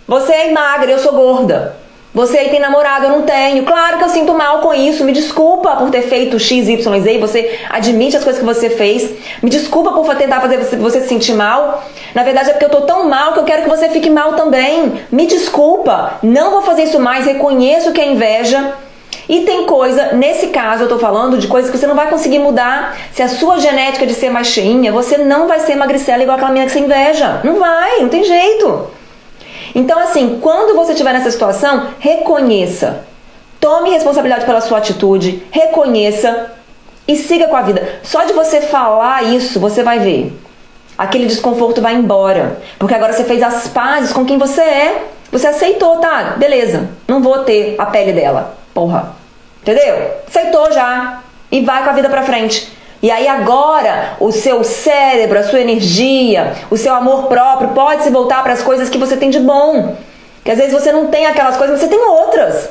Você é magra, eu sou gorda. Você aí tem namorado, eu não tenho. Claro que eu sinto mal com isso. Me desculpa por ter feito X, Y, Z. Você admite as coisas que você fez. Me desculpa por tentar fazer você, se sentir mal. Na verdade é porque eu tô tão mal que eu quero que você fique mal também. Me desculpa. Não vou fazer isso mais. Reconheço que é inveja. E tem coisa, nesse caso eu tô falando de coisas que você não vai conseguir mudar. Se a sua genética de ser mais cheinha, você não vai ser magricela igual aquela menina que você inveja. Não vai, não tem jeito. Então, assim, quando você estiver nessa situação, reconheça. Tome responsabilidade pela sua atitude, reconheça e siga com a vida. Só de você falar isso, você vai ver. Aquele desconforto vai embora. Porque agora você fez as pazes com quem você é. Você aceitou, tá? Beleza. Não vou ter a pele dela. Porra. Entendeu? Aceitou já. E vai com a vida pra frente. E aí agora o seu cérebro, a sua energia, o seu amor próprio pode se voltar para as coisas que você tem de bom. Que às vezes você não tem aquelas coisas, você tem outras.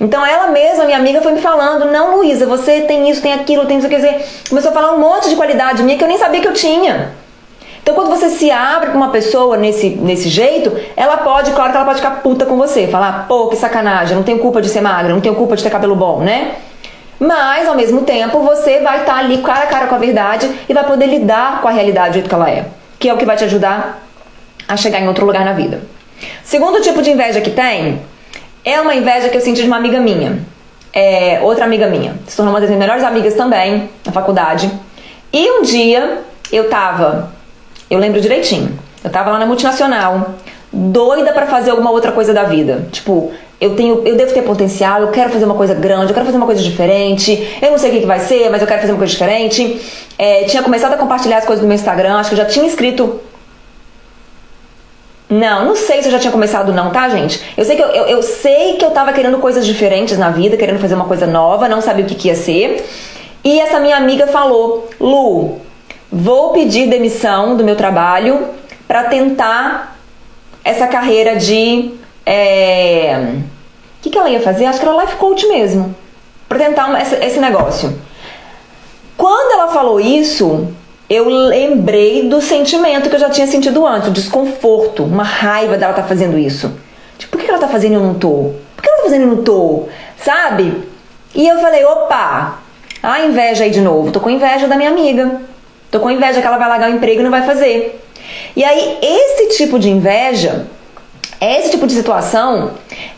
Então ela mesma, minha amiga, foi me falando: Não, Luísa, você tem isso, tem aquilo, tem isso, quer dizer. Começou a falar um monte de qualidade minha que eu nem sabia que eu tinha. Então, quando você se abre com uma pessoa nesse, nesse jeito, ela pode, claro que ela pode ficar puta com você. Falar, pô, que sacanagem, não tenho culpa de ser magra, não tenho culpa de ter cabelo bom, né? Mas, ao mesmo tempo, você vai estar tá ali cara a cara com a verdade e vai poder lidar com a realidade do jeito que ela é. Que é o que vai te ajudar a chegar em outro lugar na vida. Segundo tipo de inveja que tem é uma inveja que eu senti de uma amiga minha. É, outra amiga minha. Se tornou uma das minhas melhores amigas também na faculdade. E um dia eu tava, eu lembro direitinho, eu tava lá na multinacional, doida para fazer alguma outra coisa da vida. Tipo, eu tenho, eu devo ter potencial, eu quero fazer uma coisa grande, eu quero fazer uma coisa diferente, eu não sei o que, que vai ser, mas eu quero fazer uma coisa diferente. É, tinha começado a compartilhar as coisas no meu Instagram, acho que eu já tinha escrito. Não, não sei se eu já tinha começado não, tá, gente? Eu sei que eu, eu, eu sei que eu tava querendo coisas diferentes na vida, querendo fazer uma coisa nova, não sabia o que, que ia ser. E essa minha amiga falou: Lu, vou pedir demissão do meu trabalho para tentar essa carreira de é... O que, que ela ia fazer? Acho que era life coach mesmo. Pra tentar esse, negócio. Quando ela falou isso, eu lembrei do sentimento que eu já tinha sentido antes, o desconforto, uma raiva dela estar tá fazendo isso. Tipo, por que ela tá fazendo e eu não tô? Por que ela tá fazendo e eu não tô? Sabe? E eu falei, opa, a inveja aí de novo. Tô com inveja da minha amiga. Tô com inveja que ela vai largar o emprego e não vai fazer. E aí, esse tipo de inveja esse tipo de situação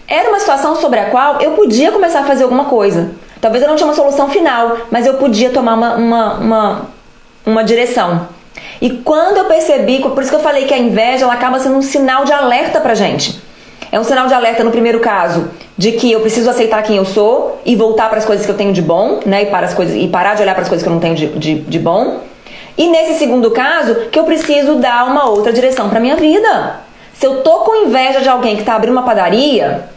era uma situação sobre a qual eu podia começar a fazer alguma coisa. Talvez eu não tinha uma solução final, mas eu podia tomar uma, uma, uma, uma direção. E quando eu percebi, por isso que eu falei que a inveja ela acaba sendo um sinal de alerta pra gente. É um sinal de alerta no primeiro caso de que eu preciso aceitar quem eu sou e voltar para as coisas que eu tenho de bom, né? E, para as coisas, e parar de olhar para as coisas que eu não tenho de, de, de bom. E nesse segundo caso, que eu preciso dar uma outra direção para minha vida. Se eu tô com inveja de alguém que tá abrindo uma padaria,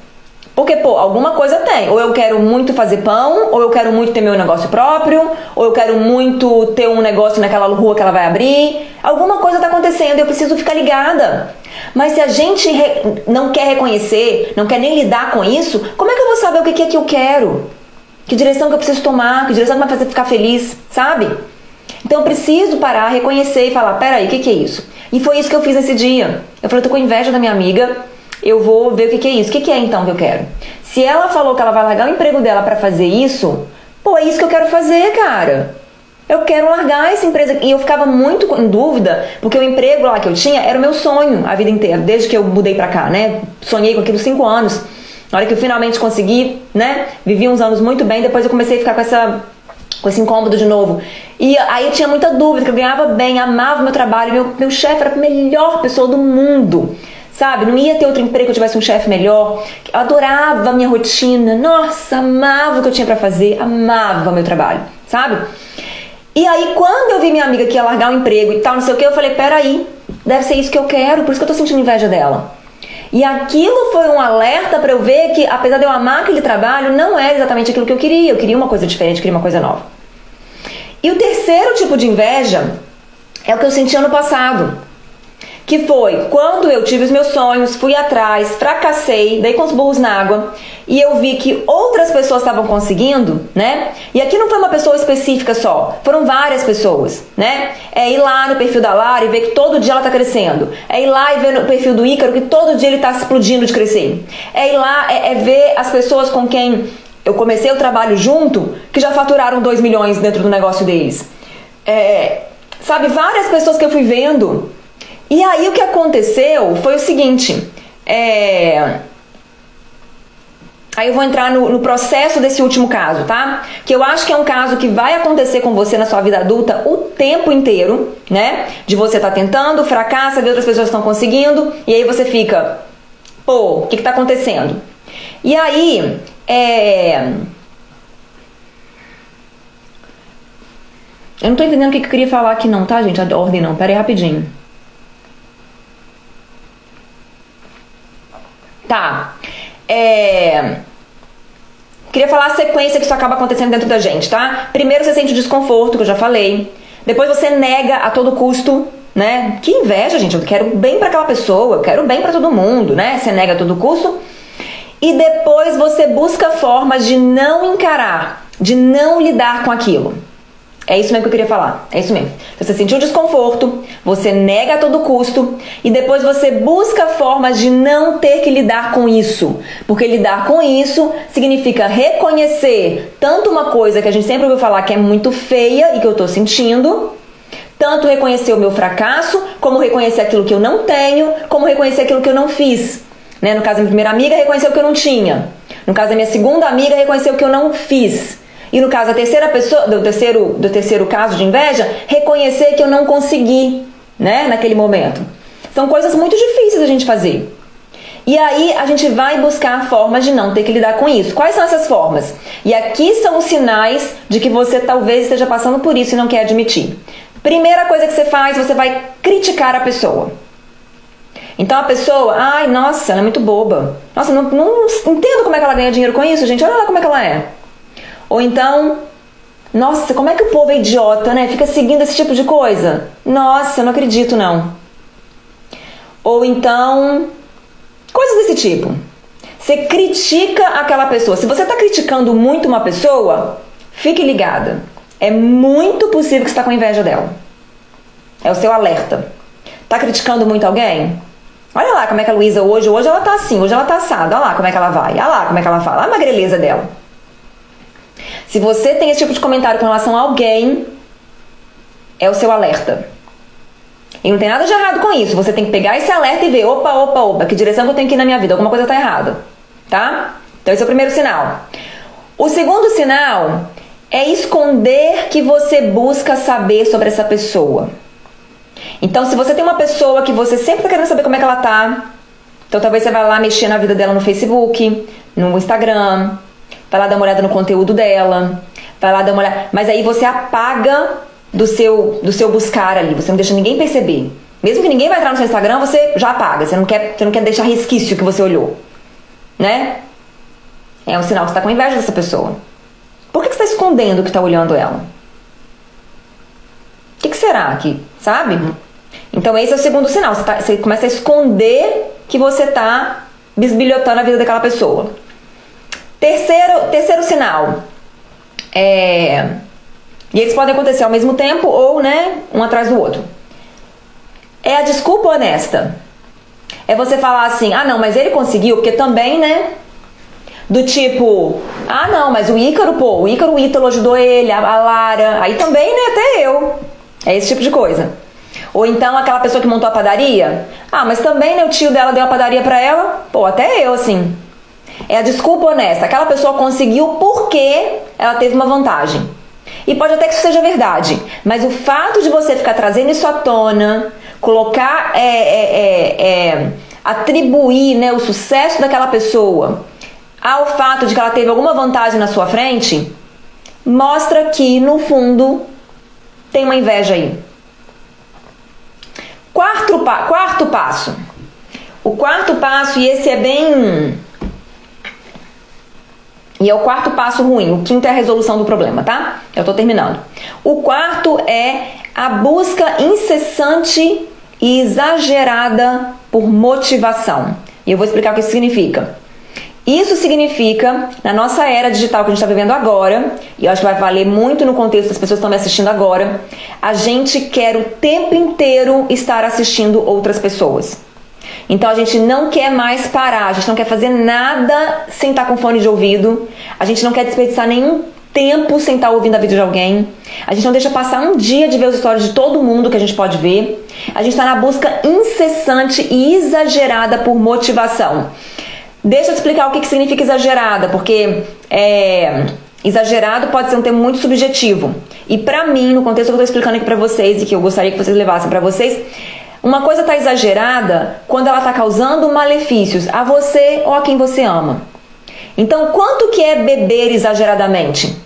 porque, pô, alguma coisa tem. Ou eu quero muito fazer pão, ou eu quero muito ter meu negócio próprio, ou eu quero muito ter um negócio naquela rua que ela vai abrir. Alguma coisa tá acontecendo e eu preciso ficar ligada. Mas se a gente não quer reconhecer, não quer nem lidar com isso, como é que eu vou saber o que é que eu quero? Que direção que eu preciso tomar? Que direção que vai fazer ficar feliz, sabe? Então eu preciso parar, reconhecer e falar: peraí, o que, que é isso? E foi isso que eu fiz nesse dia. Eu falei: tô com inveja da minha amiga, eu vou ver o que, que é isso. O que, que é então que eu quero? Se ela falou que ela vai largar o emprego dela para fazer isso, pô, é isso que eu quero fazer, cara. Eu quero largar essa empresa. E eu ficava muito em dúvida, porque o emprego lá que eu tinha era o meu sonho a vida inteira, desde que eu mudei pra cá, né? Sonhei com aquilo cinco anos. Na hora que eu finalmente consegui, né? Vivi uns anos muito bem, depois eu comecei a ficar com essa com esse incômodo de novo. E aí eu tinha muita dúvida, que eu ganhava bem, amava o meu trabalho, meu, meu chefe era a melhor pessoa do mundo. Sabe, não ia ter outro emprego que eu tivesse um chefe melhor. Eu adorava a minha rotina. Nossa, amava o que eu tinha para fazer, amava o meu trabalho, sabe? E aí, quando eu vi minha amiga que ia largar o emprego e tal, não sei o que, eu falei: peraí, deve ser isso que eu quero, por isso que eu tô sentindo inveja dela. E aquilo foi um alerta para eu ver que, apesar de eu amar aquele trabalho, não era exatamente aquilo que eu queria. Eu queria uma coisa diferente, eu queria uma coisa nova. E o terceiro tipo de inveja é o que eu senti ano passado que foi quando eu tive os meus sonhos, fui atrás, fracassei, dei com os burros na água e eu vi que outras pessoas estavam conseguindo, né? E aqui não foi uma pessoa específica só, foram várias pessoas, né? É ir lá no perfil da Lara e ver que todo dia ela tá crescendo. É ir lá e ver no perfil do Ícaro que todo dia ele tá explodindo de crescer. É ir lá, é, é ver as pessoas com quem eu comecei o trabalho junto que já faturaram 2 milhões dentro do negócio deles. É, sabe, várias pessoas que eu fui vendo e aí o que aconteceu foi o seguinte: é... Aí eu vou entrar no, no, processo desse último caso, tá? Que eu acho que é um caso que vai acontecer com você na sua vida adulta o tempo inteiro, né? De você tá tentando, fracassa, ver outras pessoas estão conseguindo, e aí você fica, pô, o que, que tá acontecendo? E aí, é. Eu não tô entendendo o que, que eu queria falar aqui, não, tá, gente? A ordem não. Pera aí rapidinho. Tá. É... Queria falar a sequência que isso acaba acontecendo dentro da gente, tá? Primeiro você sente o desconforto, que eu já falei. Depois você nega a todo custo, né? Que inveja, gente. Eu quero bem para aquela pessoa, eu quero bem para todo mundo, né? Você nega a todo custo. E depois você busca formas de não encarar, de não lidar com aquilo. É isso mesmo que eu queria falar. É isso mesmo. Você sentiu desconforto, você nega a todo custo e depois você busca formas de não ter que lidar com isso. Porque lidar com isso significa reconhecer tanto uma coisa que a gente sempre ouviu falar que é muito feia e que eu tô sentindo, tanto reconhecer o meu fracasso, como reconhecer aquilo que eu não tenho, como reconhecer aquilo que eu não fiz. Né? No caso da minha primeira amiga, reconhecer o que eu não tinha. No caso da minha segunda amiga, reconhecer o que eu não fiz. E no caso, a terceira pessoa, do terceiro, do terceiro caso de inveja, reconhecer que eu não consegui, né, naquele momento. São coisas muito difíceis a gente fazer. E aí a gente vai buscar formas de não ter que lidar com isso. Quais são essas formas? E aqui são os sinais de que você talvez esteja passando por isso e não quer admitir. Primeira coisa que você faz, você vai criticar a pessoa. Então a pessoa, ai, nossa, ela é muito boba. Nossa, não, não entendo como é que ela ganha dinheiro com isso, gente. Olha lá como é que ela é. Ou então, nossa, como é que o povo é idiota, né? Fica seguindo esse tipo de coisa. Nossa, eu não acredito não. Ou então, coisas desse tipo. Você critica aquela pessoa. Se você está criticando muito uma pessoa, fique ligada. É muito possível que você está com inveja dela. É o seu alerta. Tá criticando muito alguém? Olha lá como é que a Luísa hoje, hoje ela tá assim, hoje ela tá assada. Olha lá como é que ela vai. Olha lá como é que ela fala. Olha a magreleza dela. Se você tem esse tipo de comentário com relação a alguém, é o seu alerta. E não tem nada de errado com isso. Você tem que pegar esse alerta e ver, opa, opa, opa, que direção que eu tenho que ir na minha vida? Alguma coisa está errada. Tá? Então esse é o primeiro sinal. O segundo sinal é esconder que você busca saber sobre essa pessoa. Então, se você tem uma pessoa que você sempre está querendo saber como é que ela tá, então talvez você vá lá mexer na vida dela no Facebook, no Instagram, vai lá dar uma olhada no conteúdo dela, vai lá dar uma olhada. Mas aí você apaga do seu, do seu buscar ali, você não deixa ninguém perceber. Mesmo que ninguém vai entrar no seu Instagram, você já apaga, você não quer, você não quer deixar resquício que você olhou. Né? É um sinal que você está com inveja dessa pessoa. Por que, você está escondendo que está olhando ela? O que, que, será que, sabe? Então esse é o segundo sinal. Você, tá, você começa a esconder que você está bisbilhotando a vida daquela pessoa. Terceiro, terceiro sinal. É, e eles podem acontecer ao mesmo tempo ou, né, um atrás do outro. É a desculpa honesta. É você falar assim: "Ah, não, mas ele conseguiu porque também, né, do tipo, ah não, mas o Ícaro, pô, o Ícaro, o Ítalo ajudou ele, a, Lara, aí também, né, até eu. É esse tipo de coisa. Ou então aquela pessoa que montou a padaria, ah, mas também, né, o tio dela deu a padaria pra ela, pô, até eu, assim. É a desculpa honesta. Aquela pessoa conseguiu porque ela teve uma vantagem. E pode até que isso seja verdade, mas o fato de você ficar trazendo isso à tona, colocar, é, é, é, é, atribuir né, o sucesso daquela pessoa ao fato de que ela teve alguma vantagem na sua frente, mostra que no fundo tem uma inveja aí. Quarto, pa quarto passo. O quarto passo, e esse é bem. E é o quarto passo ruim. O quinto é a resolução do problema, tá? Eu tô terminando. O quarto é a busca incessante e exagerada por motivação. E eu vou explicar o que isso significa. Isso significa, na nossa era digital que a gente está vivendo agora, e eu acho que vai valer muito no contexto das pessoas que estão me assistindo agora, a gente quer o tempo inteiro estar assistindo outras pessoas. Então a gente não quer mais parar, a gente não quer fazer nada sem estar com fone de ouvido, a gente não quer desperdiçar nenhum tempo sem estar ouvindo a vida de alguém, a gente não deixa passar um dia de ver os stories de todo mundo que a gente pode ver, a gente está na busca incessante e exagerada por motivação. Deixa eu explicar o que, que significa exagerada, porque é, exagerado pode ser um termo muito subjetivo. E para mim, no contexto que eu estou explicando aqui para vocês e que eu gostaria que vocês levassem para vocês, uma coisa está exagerada quando ela está causando malefícios a você ou a quem você ama. Então, quanto que é beber exageradamente?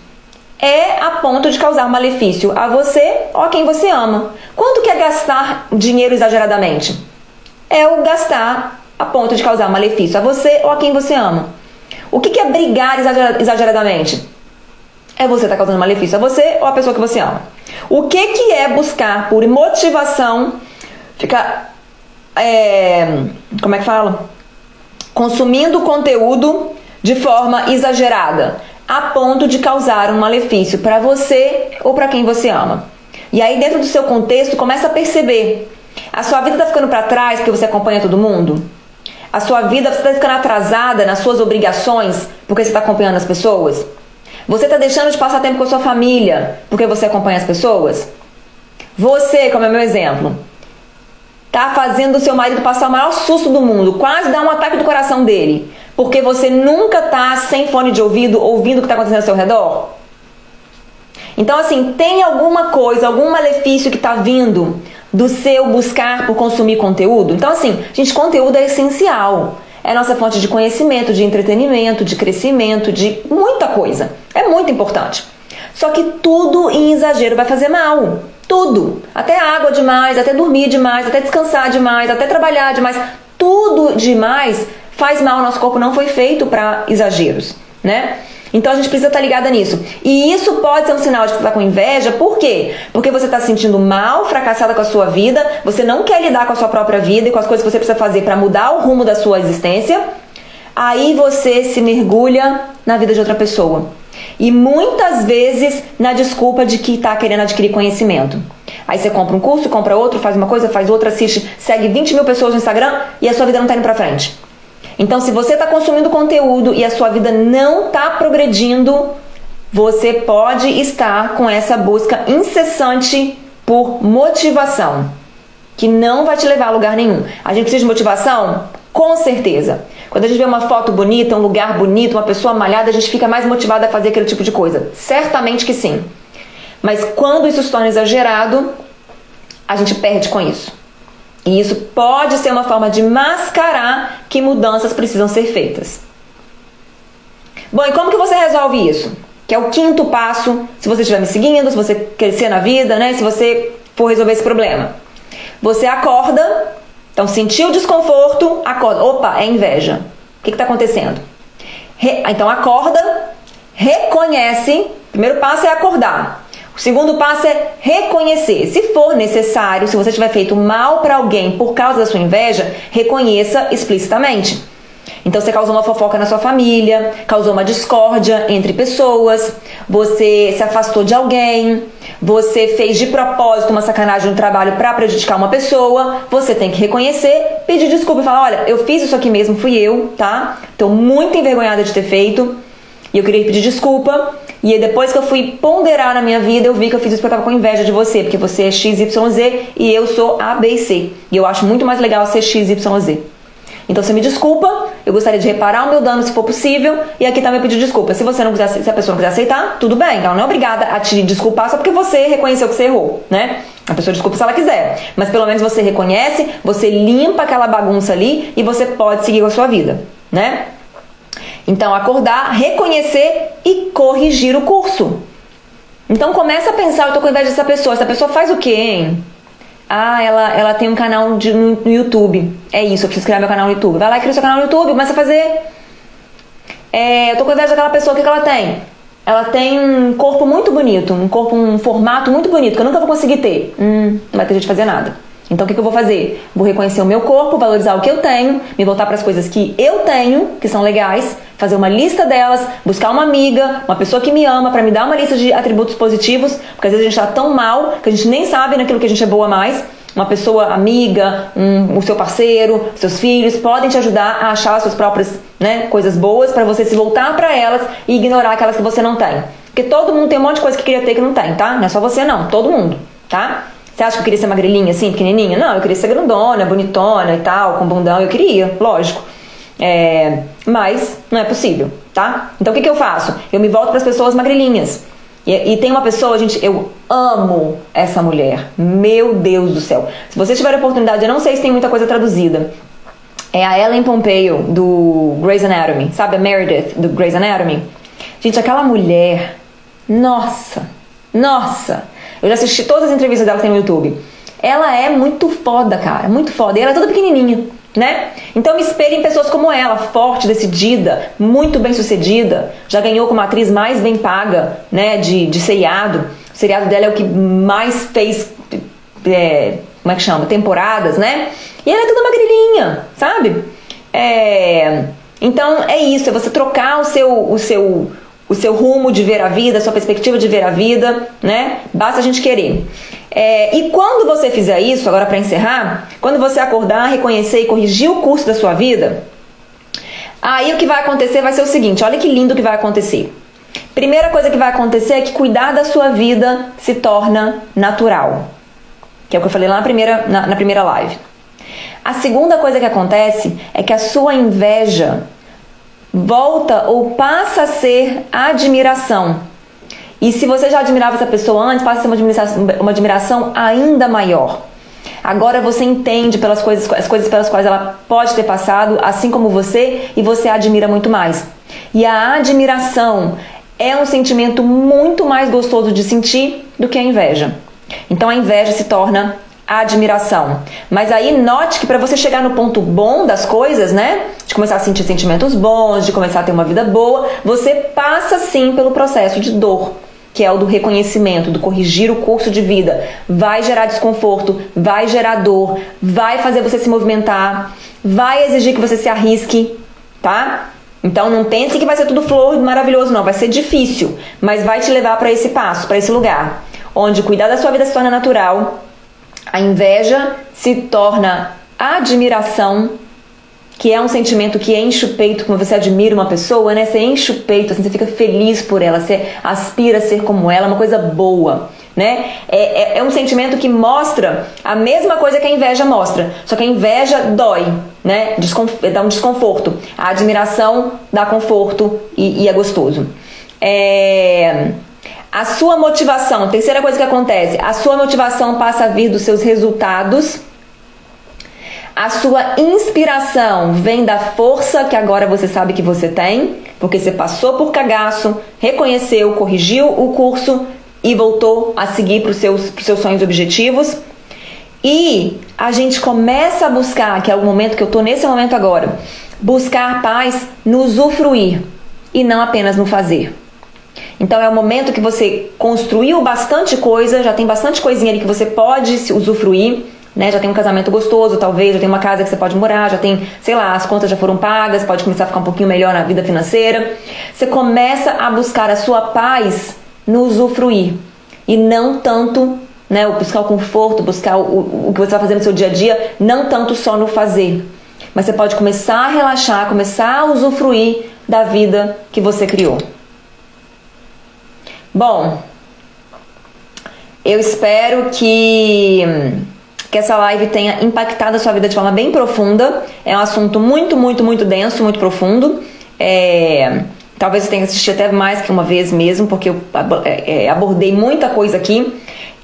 É a ponto de causar malefício a você ou a quem você ama. Quanto que é gastar dinheiro exageradamente? É o gastar a ponto de causar malefício a você ou a quem você ama. O que, é brigar exageradamente? É você estar tá causando malefício a você ou a pessoa que você ama. O que, que é buscar por motivação, ficar. É, como é que fala? Consumindo conteúdo de forma exagerada, a ponto de causar um malefício para você ou para quem você ama. E aí, dentro do seu contexto, começa a perceber: a sua vida está ficando para trás porque você acompanha todo mundo? a sua vida, está ficando atrasada nas suas obrigações porque você está acompanhando as pessoas? Você está deixando de passar tempo com a sua família porque você acompanha as pessoas? Você, como é meu exemplo, está fazendo o seu marido passar o maior susto do mundo, quase dar um ataque do coração dele, porque você nunca está sem fone de ouvido ouvindo o que está acontecendo ao seu redor? Então, assim, tem alguma coisa, algum malefício que está vindo do seu buscar por consumir conteúdo? Então, assim, gente, conteúdo é essencial. É nossa fonte de conhecimento, de entretenimento, de crescimento, de muita coisa. É muito importante. Só que tudo em exagero vai fazer mal. Tudo. Até água demais, até dormir demais, até descansar demais, até trabalhar demais. Tudo demais faz mal. Nosso corpo não foi feito para exageros, né? Então a gente precisa estar ligada nisso. E isso pode ser um sinal de que você está com inveja, por quê? Porque você está se sentindo mal, fracassada com a sua vida, você não quer lidar com a sua própria vida e com as coisas que você precisa fazer para mudar o rumo da sua existência. Aí você se mergulha na vida de outra pessoa. E muitas vezes na desculpa de que está querendo adquirir conhecimento. Aí você compra um curso, compra outro, faz uma coisa, faz outra, assiste, segue 20 mil pessoas no Instagram e a sua vida não está indo para frente. Então, se você está consumindo conteúdo e a sua vida não está progredindo, você pode estar com essa busca incessante por motivação, que não vai te levar a lugar nenhum. A gente precisa de motivação? Com certeza. Quando a gente vê uma foto bonita, um lugar bonito, uma pessoa malhada, a gente fica mais motivada a fazer aquele tipo de coisa. Certamente que sim. Mas quando isso se torna exagerado, a gente perde com isso. E isso pode ser uma forma de mascarar que mudanças precisam ser feitas. Bom, e como que você resolve isso? Que é o quinto passo, se você estiver me seguindo, se você crescer na vida, né? Se você for resolver esse problema. Você acorda, então sentiu desconforto, acorda. Opa, é inveja. O que está acontecendo? Re, então acorda, reconhece. Primeiro passo é acordar. O segundo passo é reconhecer. Se for necessário, se você tiver feito mal para alguém por causa da sua inveja, reconheça explicitamente. Então você causou uma fofoca na sua família, causou uma discórdia entre pessoas, você se afastou de alguém, você fez de propósito uma sacanagem no trabalho para prejudicar uma pessoa, você tem que reconhecer, pedir desculpa e falar: "Olha, eu fiz isso aqui mesmo, fui eu, tá? Tô muito envergonhada de ter feito e eu queria pedir desculpa e aí depois que eu fui ponderar na minha vida, eu vi que eu fiz isso porque eu tava com inveja de você, porque você é XYZ e eu sou A, B e C. E eu acho muito mais legal ser XYZ. Então você me desculpa, eu gostaria de reparar o meu dano se for possível, e aqui tá meu pedido de desculpa. Se você não quiser, se a pessoa não quiser aceitar, tudo bem, ela não é obrigada a te desculpar só porque você reconheceu que você errou, né? A pessoa desculpa se ela quiser, mas pelo menos você reconhece, você limpa aquela bagunça ali e você pode seguir com a sua vida, né? Então, acordar, reconhecer e corrigir o curso. Então começa a pensar, eu tô com inveja dessa pessoa. Essa pessoa faz o quê, hein? Ah, ela, ela tem um canal de, no, no, YouTube. É isso, eu preciso criar meu canal no YouTube. Vai lá e cria seu canal no YouTube, começa a fazer. É, eu tô com inveja daquela pessoa, o que, que ela tem? Ela tem um corpo muito bonito, um corpo, um formato muito bonito, que eu nunca vou conseguir ter. Hum, não vai ter jeito de fazer nada. Então o que, que eu vou fazer? Vou reconhecer o meu corpo, valorizar o que eu tenho, me voltar para as coisas que eu tenho, que são legais, fazer uma lista delas, buscar uma amiga, uma pessoa que me ama para me dar uma lista de atributos positivos, porque às vezes a gente está tão mal que a gente nem sabe naquilo que a gente é boa mais. Uma pessoa amiga, um, o seu parceiro, seus filhos podem te ajudar a achar as suas próprias né, coisas boas para você se voltar para elas e ignorar aquelas que você não tem. Porque todo mundo tem um monte de coisa que queria ter que não tem, tá? Não é só você não, todo mundo, tá? Você acha que eu queria ser magrelinha assim, pequenininha? Não, eu queria ser grandona, bonitona e tal, com bundão. Eu queria, lógico. É, mas não é possível, tá? Então o que, que eu faço? Eu me volto para as pessoas magrelinhas. E, e, tem uma pessoa, gente, eu amo essa mulher. Meu Deus do céu. Se você tiver a oportunidade, eu não sei se tem muita coisa traduzida. É a Ellen Pompeo, do Grey's Anatomy. Sabe a Meredith, do Grey's Anatomy? Gente, aquela mulher. Nossa! Nossa! Eu já assisti todas as entrevistas dela que tem no YouTube. Ela é muito foda, cara, muito foda. E ela é toda pequenininha, né? Então me espelhe em pessoas como ela, forte, decidida, muito bem sucedida. Já ganhou como atriz mais bem paga, né, de, de seriado. O seriado dela é o que mais fez, é, como é que chama? Temporadas, né? E ela é toda magrelinha, sabe? É, então é isso, é você trocar o seu, o seu o seu rumo de ver a vida, a sua perspectiva de ver a vida, né? Basta a gente querer. É, e quando você fizer isso, agora para encerrar, quando você acordar, reconhecer e corrigir o curso da sua vida, aí o que vai acontecer vai ser o seguinte: olha que lindo que vai acontecer. Primeira coisa que vai acontecer é que cuidar da sua vida se torna natural, que é o que eu falei lá na primeira, na, na primeira live. A segunda coisa que acontece é que a sua inveja volta ou passa a ser admiração. E se você já admirava essa pessoa antes, passa a ser uma admiração, uma admiração ainda maior. Agora você entende pelas coisas, as coisas pelas quais ela pode ter passado, assim como você, e você a admira muito mais. E a admiração é um sentimento muito mais gostoso de sentir do que a inveja. Então a inveja se torna admiração. Mas aí note que para você chegar no ponto bom das coisas, né? De começar a sentir sentimentos bons, de começar a ter uma vida boa, você passa sim pelo processo de dor, que é o do reconhecimento, do corrigir o curso de vida. Vai gerar desconforto, vai gerar dor, vai fazer você se movimentar, vai exigir que você se arrisque, tá? Então não pense que vai ser tudo flor maravilhoso, não. Vai ser difícil, mas vai te levar para esse passo, para esse lugar, onde cuidar da sua vida se torna natural a inveja se torna admiração, que é um sentimento que enche o peito quando você admira uma pessoa, né? Você enche o peito, assim, você fica feliz por ela, você aspira a ser como ela, uma coisa boa. Né? É, é, é um sentimento que mostra a mesma coisa que a inveja mostra, só que a inveja dói, né? Desconf dá um desconforto. A admiração dá conforto e, e é gostoso. É... A sua motivação, terceira coisa que acontece, a sua motivação passa a vir dos seus resultados. A sua inspiração vem da força que agora você sabe que você tem, porque você passou por cagaço, reconheceu, corrigiu o curso e voltou a seguir para os seus, seus sonhos e objetivos. E a gente começa a buscar, que é o momento que eu estou nesse momento agora, buscar paz no usufruir e não apenas no fazer. Então é o momento que você construiu bastante coisa, já tem bastante coisinha ali que você pode usufruir, né? Já tem um casamento gostoso, talvez, já tem uma casa que você pode morar, já tem, sei lá, as contas já foram pagas, pode começar a ficar um pouquinho melhor na vida financeira. Você começa a buscar a sua paz no usufruir e não tanto, né, buscar o conforto, buscar o, o que você vai fazer no seu dia a dia, não tanto só no fazer. Mas você pode começar a relaxar, começar a usufruir da vida que você criou. Bom, eu espero que, que essa live tenha impactado a sua vida de forma bem profunda. É um assunto muito, muito, muito denso, muito profundo. É, talvez você tenha assistido até mais que uma vez mesmo, porque eu é, é, abordei muita coisa aqui.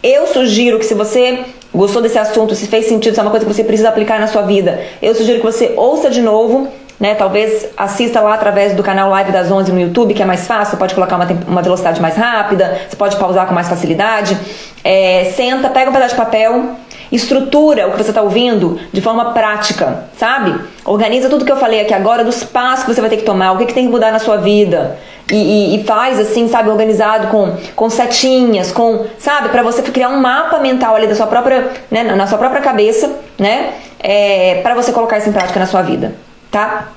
Eu sugiro que se você gostou desse assunto, se fez sentido, se é uma coisa que você precisa aplicar na sua vida, eu sugiro que você ouça de novo né? Talvez assista lá através do canal Live das 11 no YouTube, que é mais fácil, pode colocar uma, uma velocidade mais rápida, você pode pausar com mais facilidade. É, senta, pega um pedaço de papel, estrutura o que você está ouvindo de forma prática, sabe? Organiza tudo que eu falei aqui agora, dos passos que você vai ter que tomar, o que, que tem que mudar na sua vida. E, e, e faz assim, sabe, organizado com, com setinhas, com, sabe, para você criar um mapa mental ali da sua própria, né, na sua própria cabeça, né? É, para você colocar isso em prática na sua vida, tá?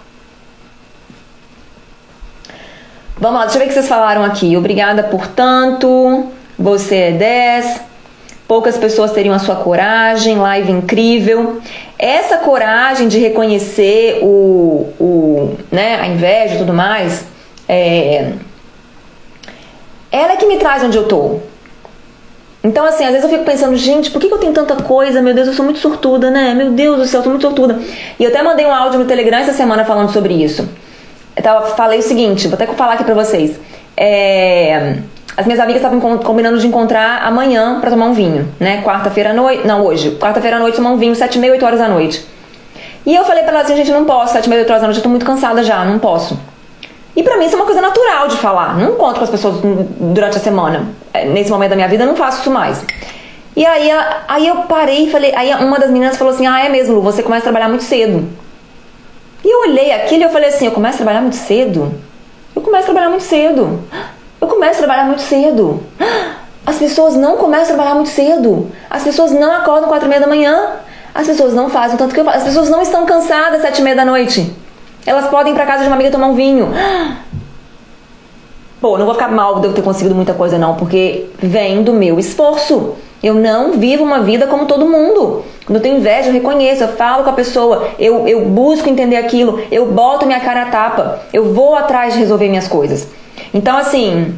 Vamos lá, deixa eu ver o que vocês falaram aqui. Obrigada por tanto. Você é 10. Poucas pessoas teriam a sua coragem, live incrível. Essa coragem de reconhecer o, o né, a inveja e tudo mais, é, ela é que me traz onde eu tô. Então, assim, às vezes eu fico pensando, gente, por que, eu tenho tanta coisa? Meu Deus, eu sou muito sortuda, né? Meu Deus do céu, eu sou muito sortuda. E eu até mandei um áudio no Telegram essa semana falando sobre isso. Tava, falei o seguinte, vou até falar aqui pra vocês. É, as minhas amigas estavam combinando de encontrar amanhã para tomar um vinho, né? Quarta-feira à noite. Não, hoje. Quarta-feira à noite tomar um vinho, sete e meia, oito horas da noite. E eu falei pra elas assim, gente, não posso, sete e meia, oito horas da noite, eu tô muito cansada já, não posso. E para mim isso é uma coisa natural de falar. Não encontro com as pessoas durante a semana. É, nesse momento da minha vida eu não faço isso mais. E aí, aí eu parei e falei. Aí uma das meninas falou assim: Ah, é mesmo, Lu, você começa a trabalhar muito cedo. E eu olhei aquilo e eu falei assim: Eu começo a trabalhar muito cedo? Eu começo a trabalhar muito cedo. Eu começo a trabalhar muito cedo. As pessoas não começam a trabalhar muito cedo. As pessoas não acordam quatro e meia da manhã. As pessoas não fazem tanto que eu faço. As pessoas não estão cansadas sete e meia da noite. Elas podem ir pra casa de uma amiga tomar um vinho. Pô, não vou ficar mal de eu ter conseguido muita coisa, não, porque vem do meu esforço. Eu não vivo uma vida como todo mundo. Quando eu tenho inveja, eu reconheço, eu falo com a pessoa, eu, eu busco entender aquilo, eu boto minha cara a tapa, eu vou atrás de resolver minhas coisas. Então, assim.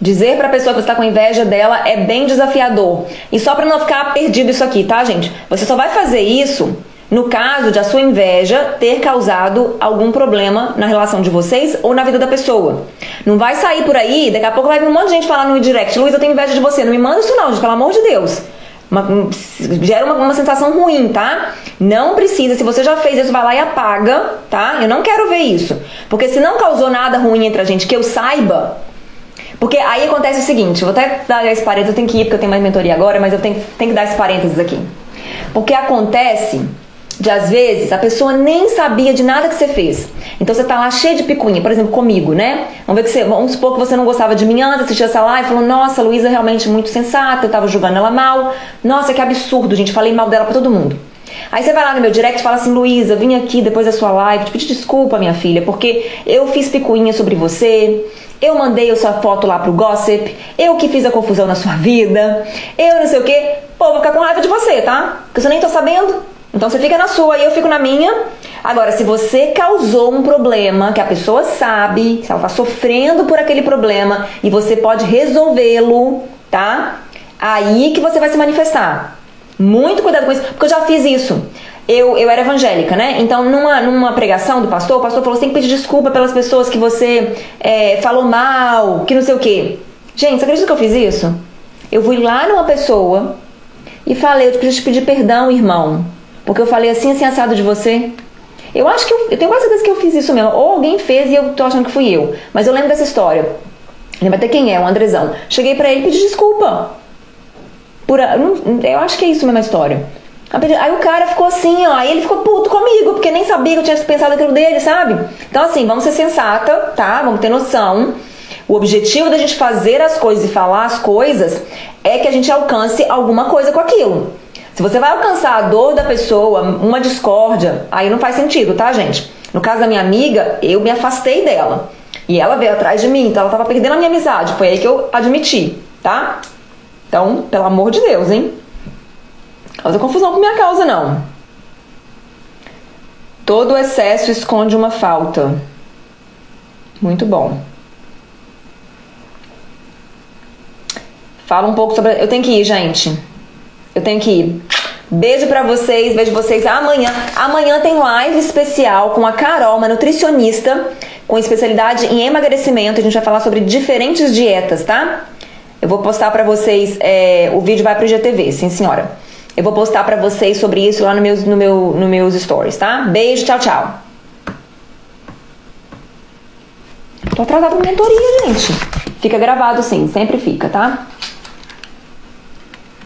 Dizer pra pessoa que você tá com inveja dela é bem desafiador. E só pra não ficar perdido isso aqui, tá, gente? Você só vai fazer isso no caso de a sua inveja ter causado algum problema na relação de vocês ou na vida da pessoa. Não vai sair por aí, daqui a pouco vai vir um monte de gente falar no direct, Luiz, eu tenho inveja de você. Não me manda isso não, gente, pelo amor de Deus. Uma, gera uma, uma, sensação ruim, tá? Não precisa, se você já fez isso, vai lá e apaga, tá? Eu não quero ver isso. Porque se não causou nada ruim entre a gente, que eu saiba. Porque aí acontece o seguinte, vou até dar esse parênteses, eu tenho que ir porque eu tenho mais mentoria agora, mas eu tenho, tenho que dar esse parênteses aqui. Porque acontece de às vezes a pessoa nem sabia de nada que você fez. Então você tá lá cheio de picuinha, por exemplo, comigo, né? Vamos ver que você, vamos supor que você não gostava de mim antes, assistiu essa live, falou: "Nossa, Luísa é realmente muito sensata, eu tava julgando ela mal. Nossa, que absurdo, gente, falei mal dela para todo mundo". Aí você vai lá no meu direct e fala assim: Luísa, vim aqui depois da sua live te pedir desculpa, minha filha, porque eu fiz picuinha sobre você, eu mandei a sua foto lá pro gossip, eu que fiz a confusão na sua vida, eu não sei o quê. Pô, vou ficar com raiva de você, tá? Porque eu nem tô sabendo. Então você fica na sua e eu fico na minha. Agora, se você causou um problema que a pessoa sabe, se ela está sofrendo por aquele problema e você pode resolvê-lo, tá? Aí que você vai se manifestar. Muito cuidado com isso, porque eu já fiz isso. Eu, eu era evangélica, né? Então, numa, numa pregação do pastor, o pastor falou: você tem que pedir desculpa pelas pessoas que você é, falou mal, que não sei o quê. Gente, você acredita que eu fiz isso? Eu fui lá numa pessoa e falei: eu preciso te pedir perdão, irmão porque eu falei assim, assim, assado de você. Eu acho que eu, eu tenho quase certeza que eu fiz isso mesmo. Ou alguém fez e eu tô achando que fui eu. Mas eu lembro dessa história. Lembra até quem é, o Andrezão. Cheguei para ele e pedi desculpa. Por, eu acho que é isso mesmo a história. Aí o cara ficou assim, ó, aí ele ficou puto comigo, porque nem sabia que eu tinha pensado aquilo dele, sabe? Então, assim, vamos ser sensata, tá? Vamos ter noção. O objetivo da gente fazer as coisas e falar as coisas é que a gente alcance alguma coisa com aquilo. Se você vai alcançar a dor da pessoa, uma discórdia, aí não faz sentido, tá, gente? No caso da minha amiga, eu me afastei dela. E ela veio atrás de mim, então ela tava perdendo a minha amizade. Foi aí que eu admiti, tá? Então, pelo amor de Deus, hein? Causa confusão com minha causa, não. Todo excesso esconde uma falta. Muito bom. Fala um pouco sobre. Eu tenho que ir, gente. Eu tenho que ir. Beijo para vocês, vejo vocês amanhã. Amanhã tem live especial com a Carol, uma nutricionista com especialidade em emagrecimento. A gente vai falar sobre diferentes dietas, tá? Eu vou postar para vocês, é, o vídeo vai pro GTV, sim senhora. Eu vou postar para vocês sobre isso lá no meus, no meu, no meus stories, tá? Beijo, tchau, tchau. Tô atrasada pra mentoria, gente. Fica gravado sim, sempre fica, tá?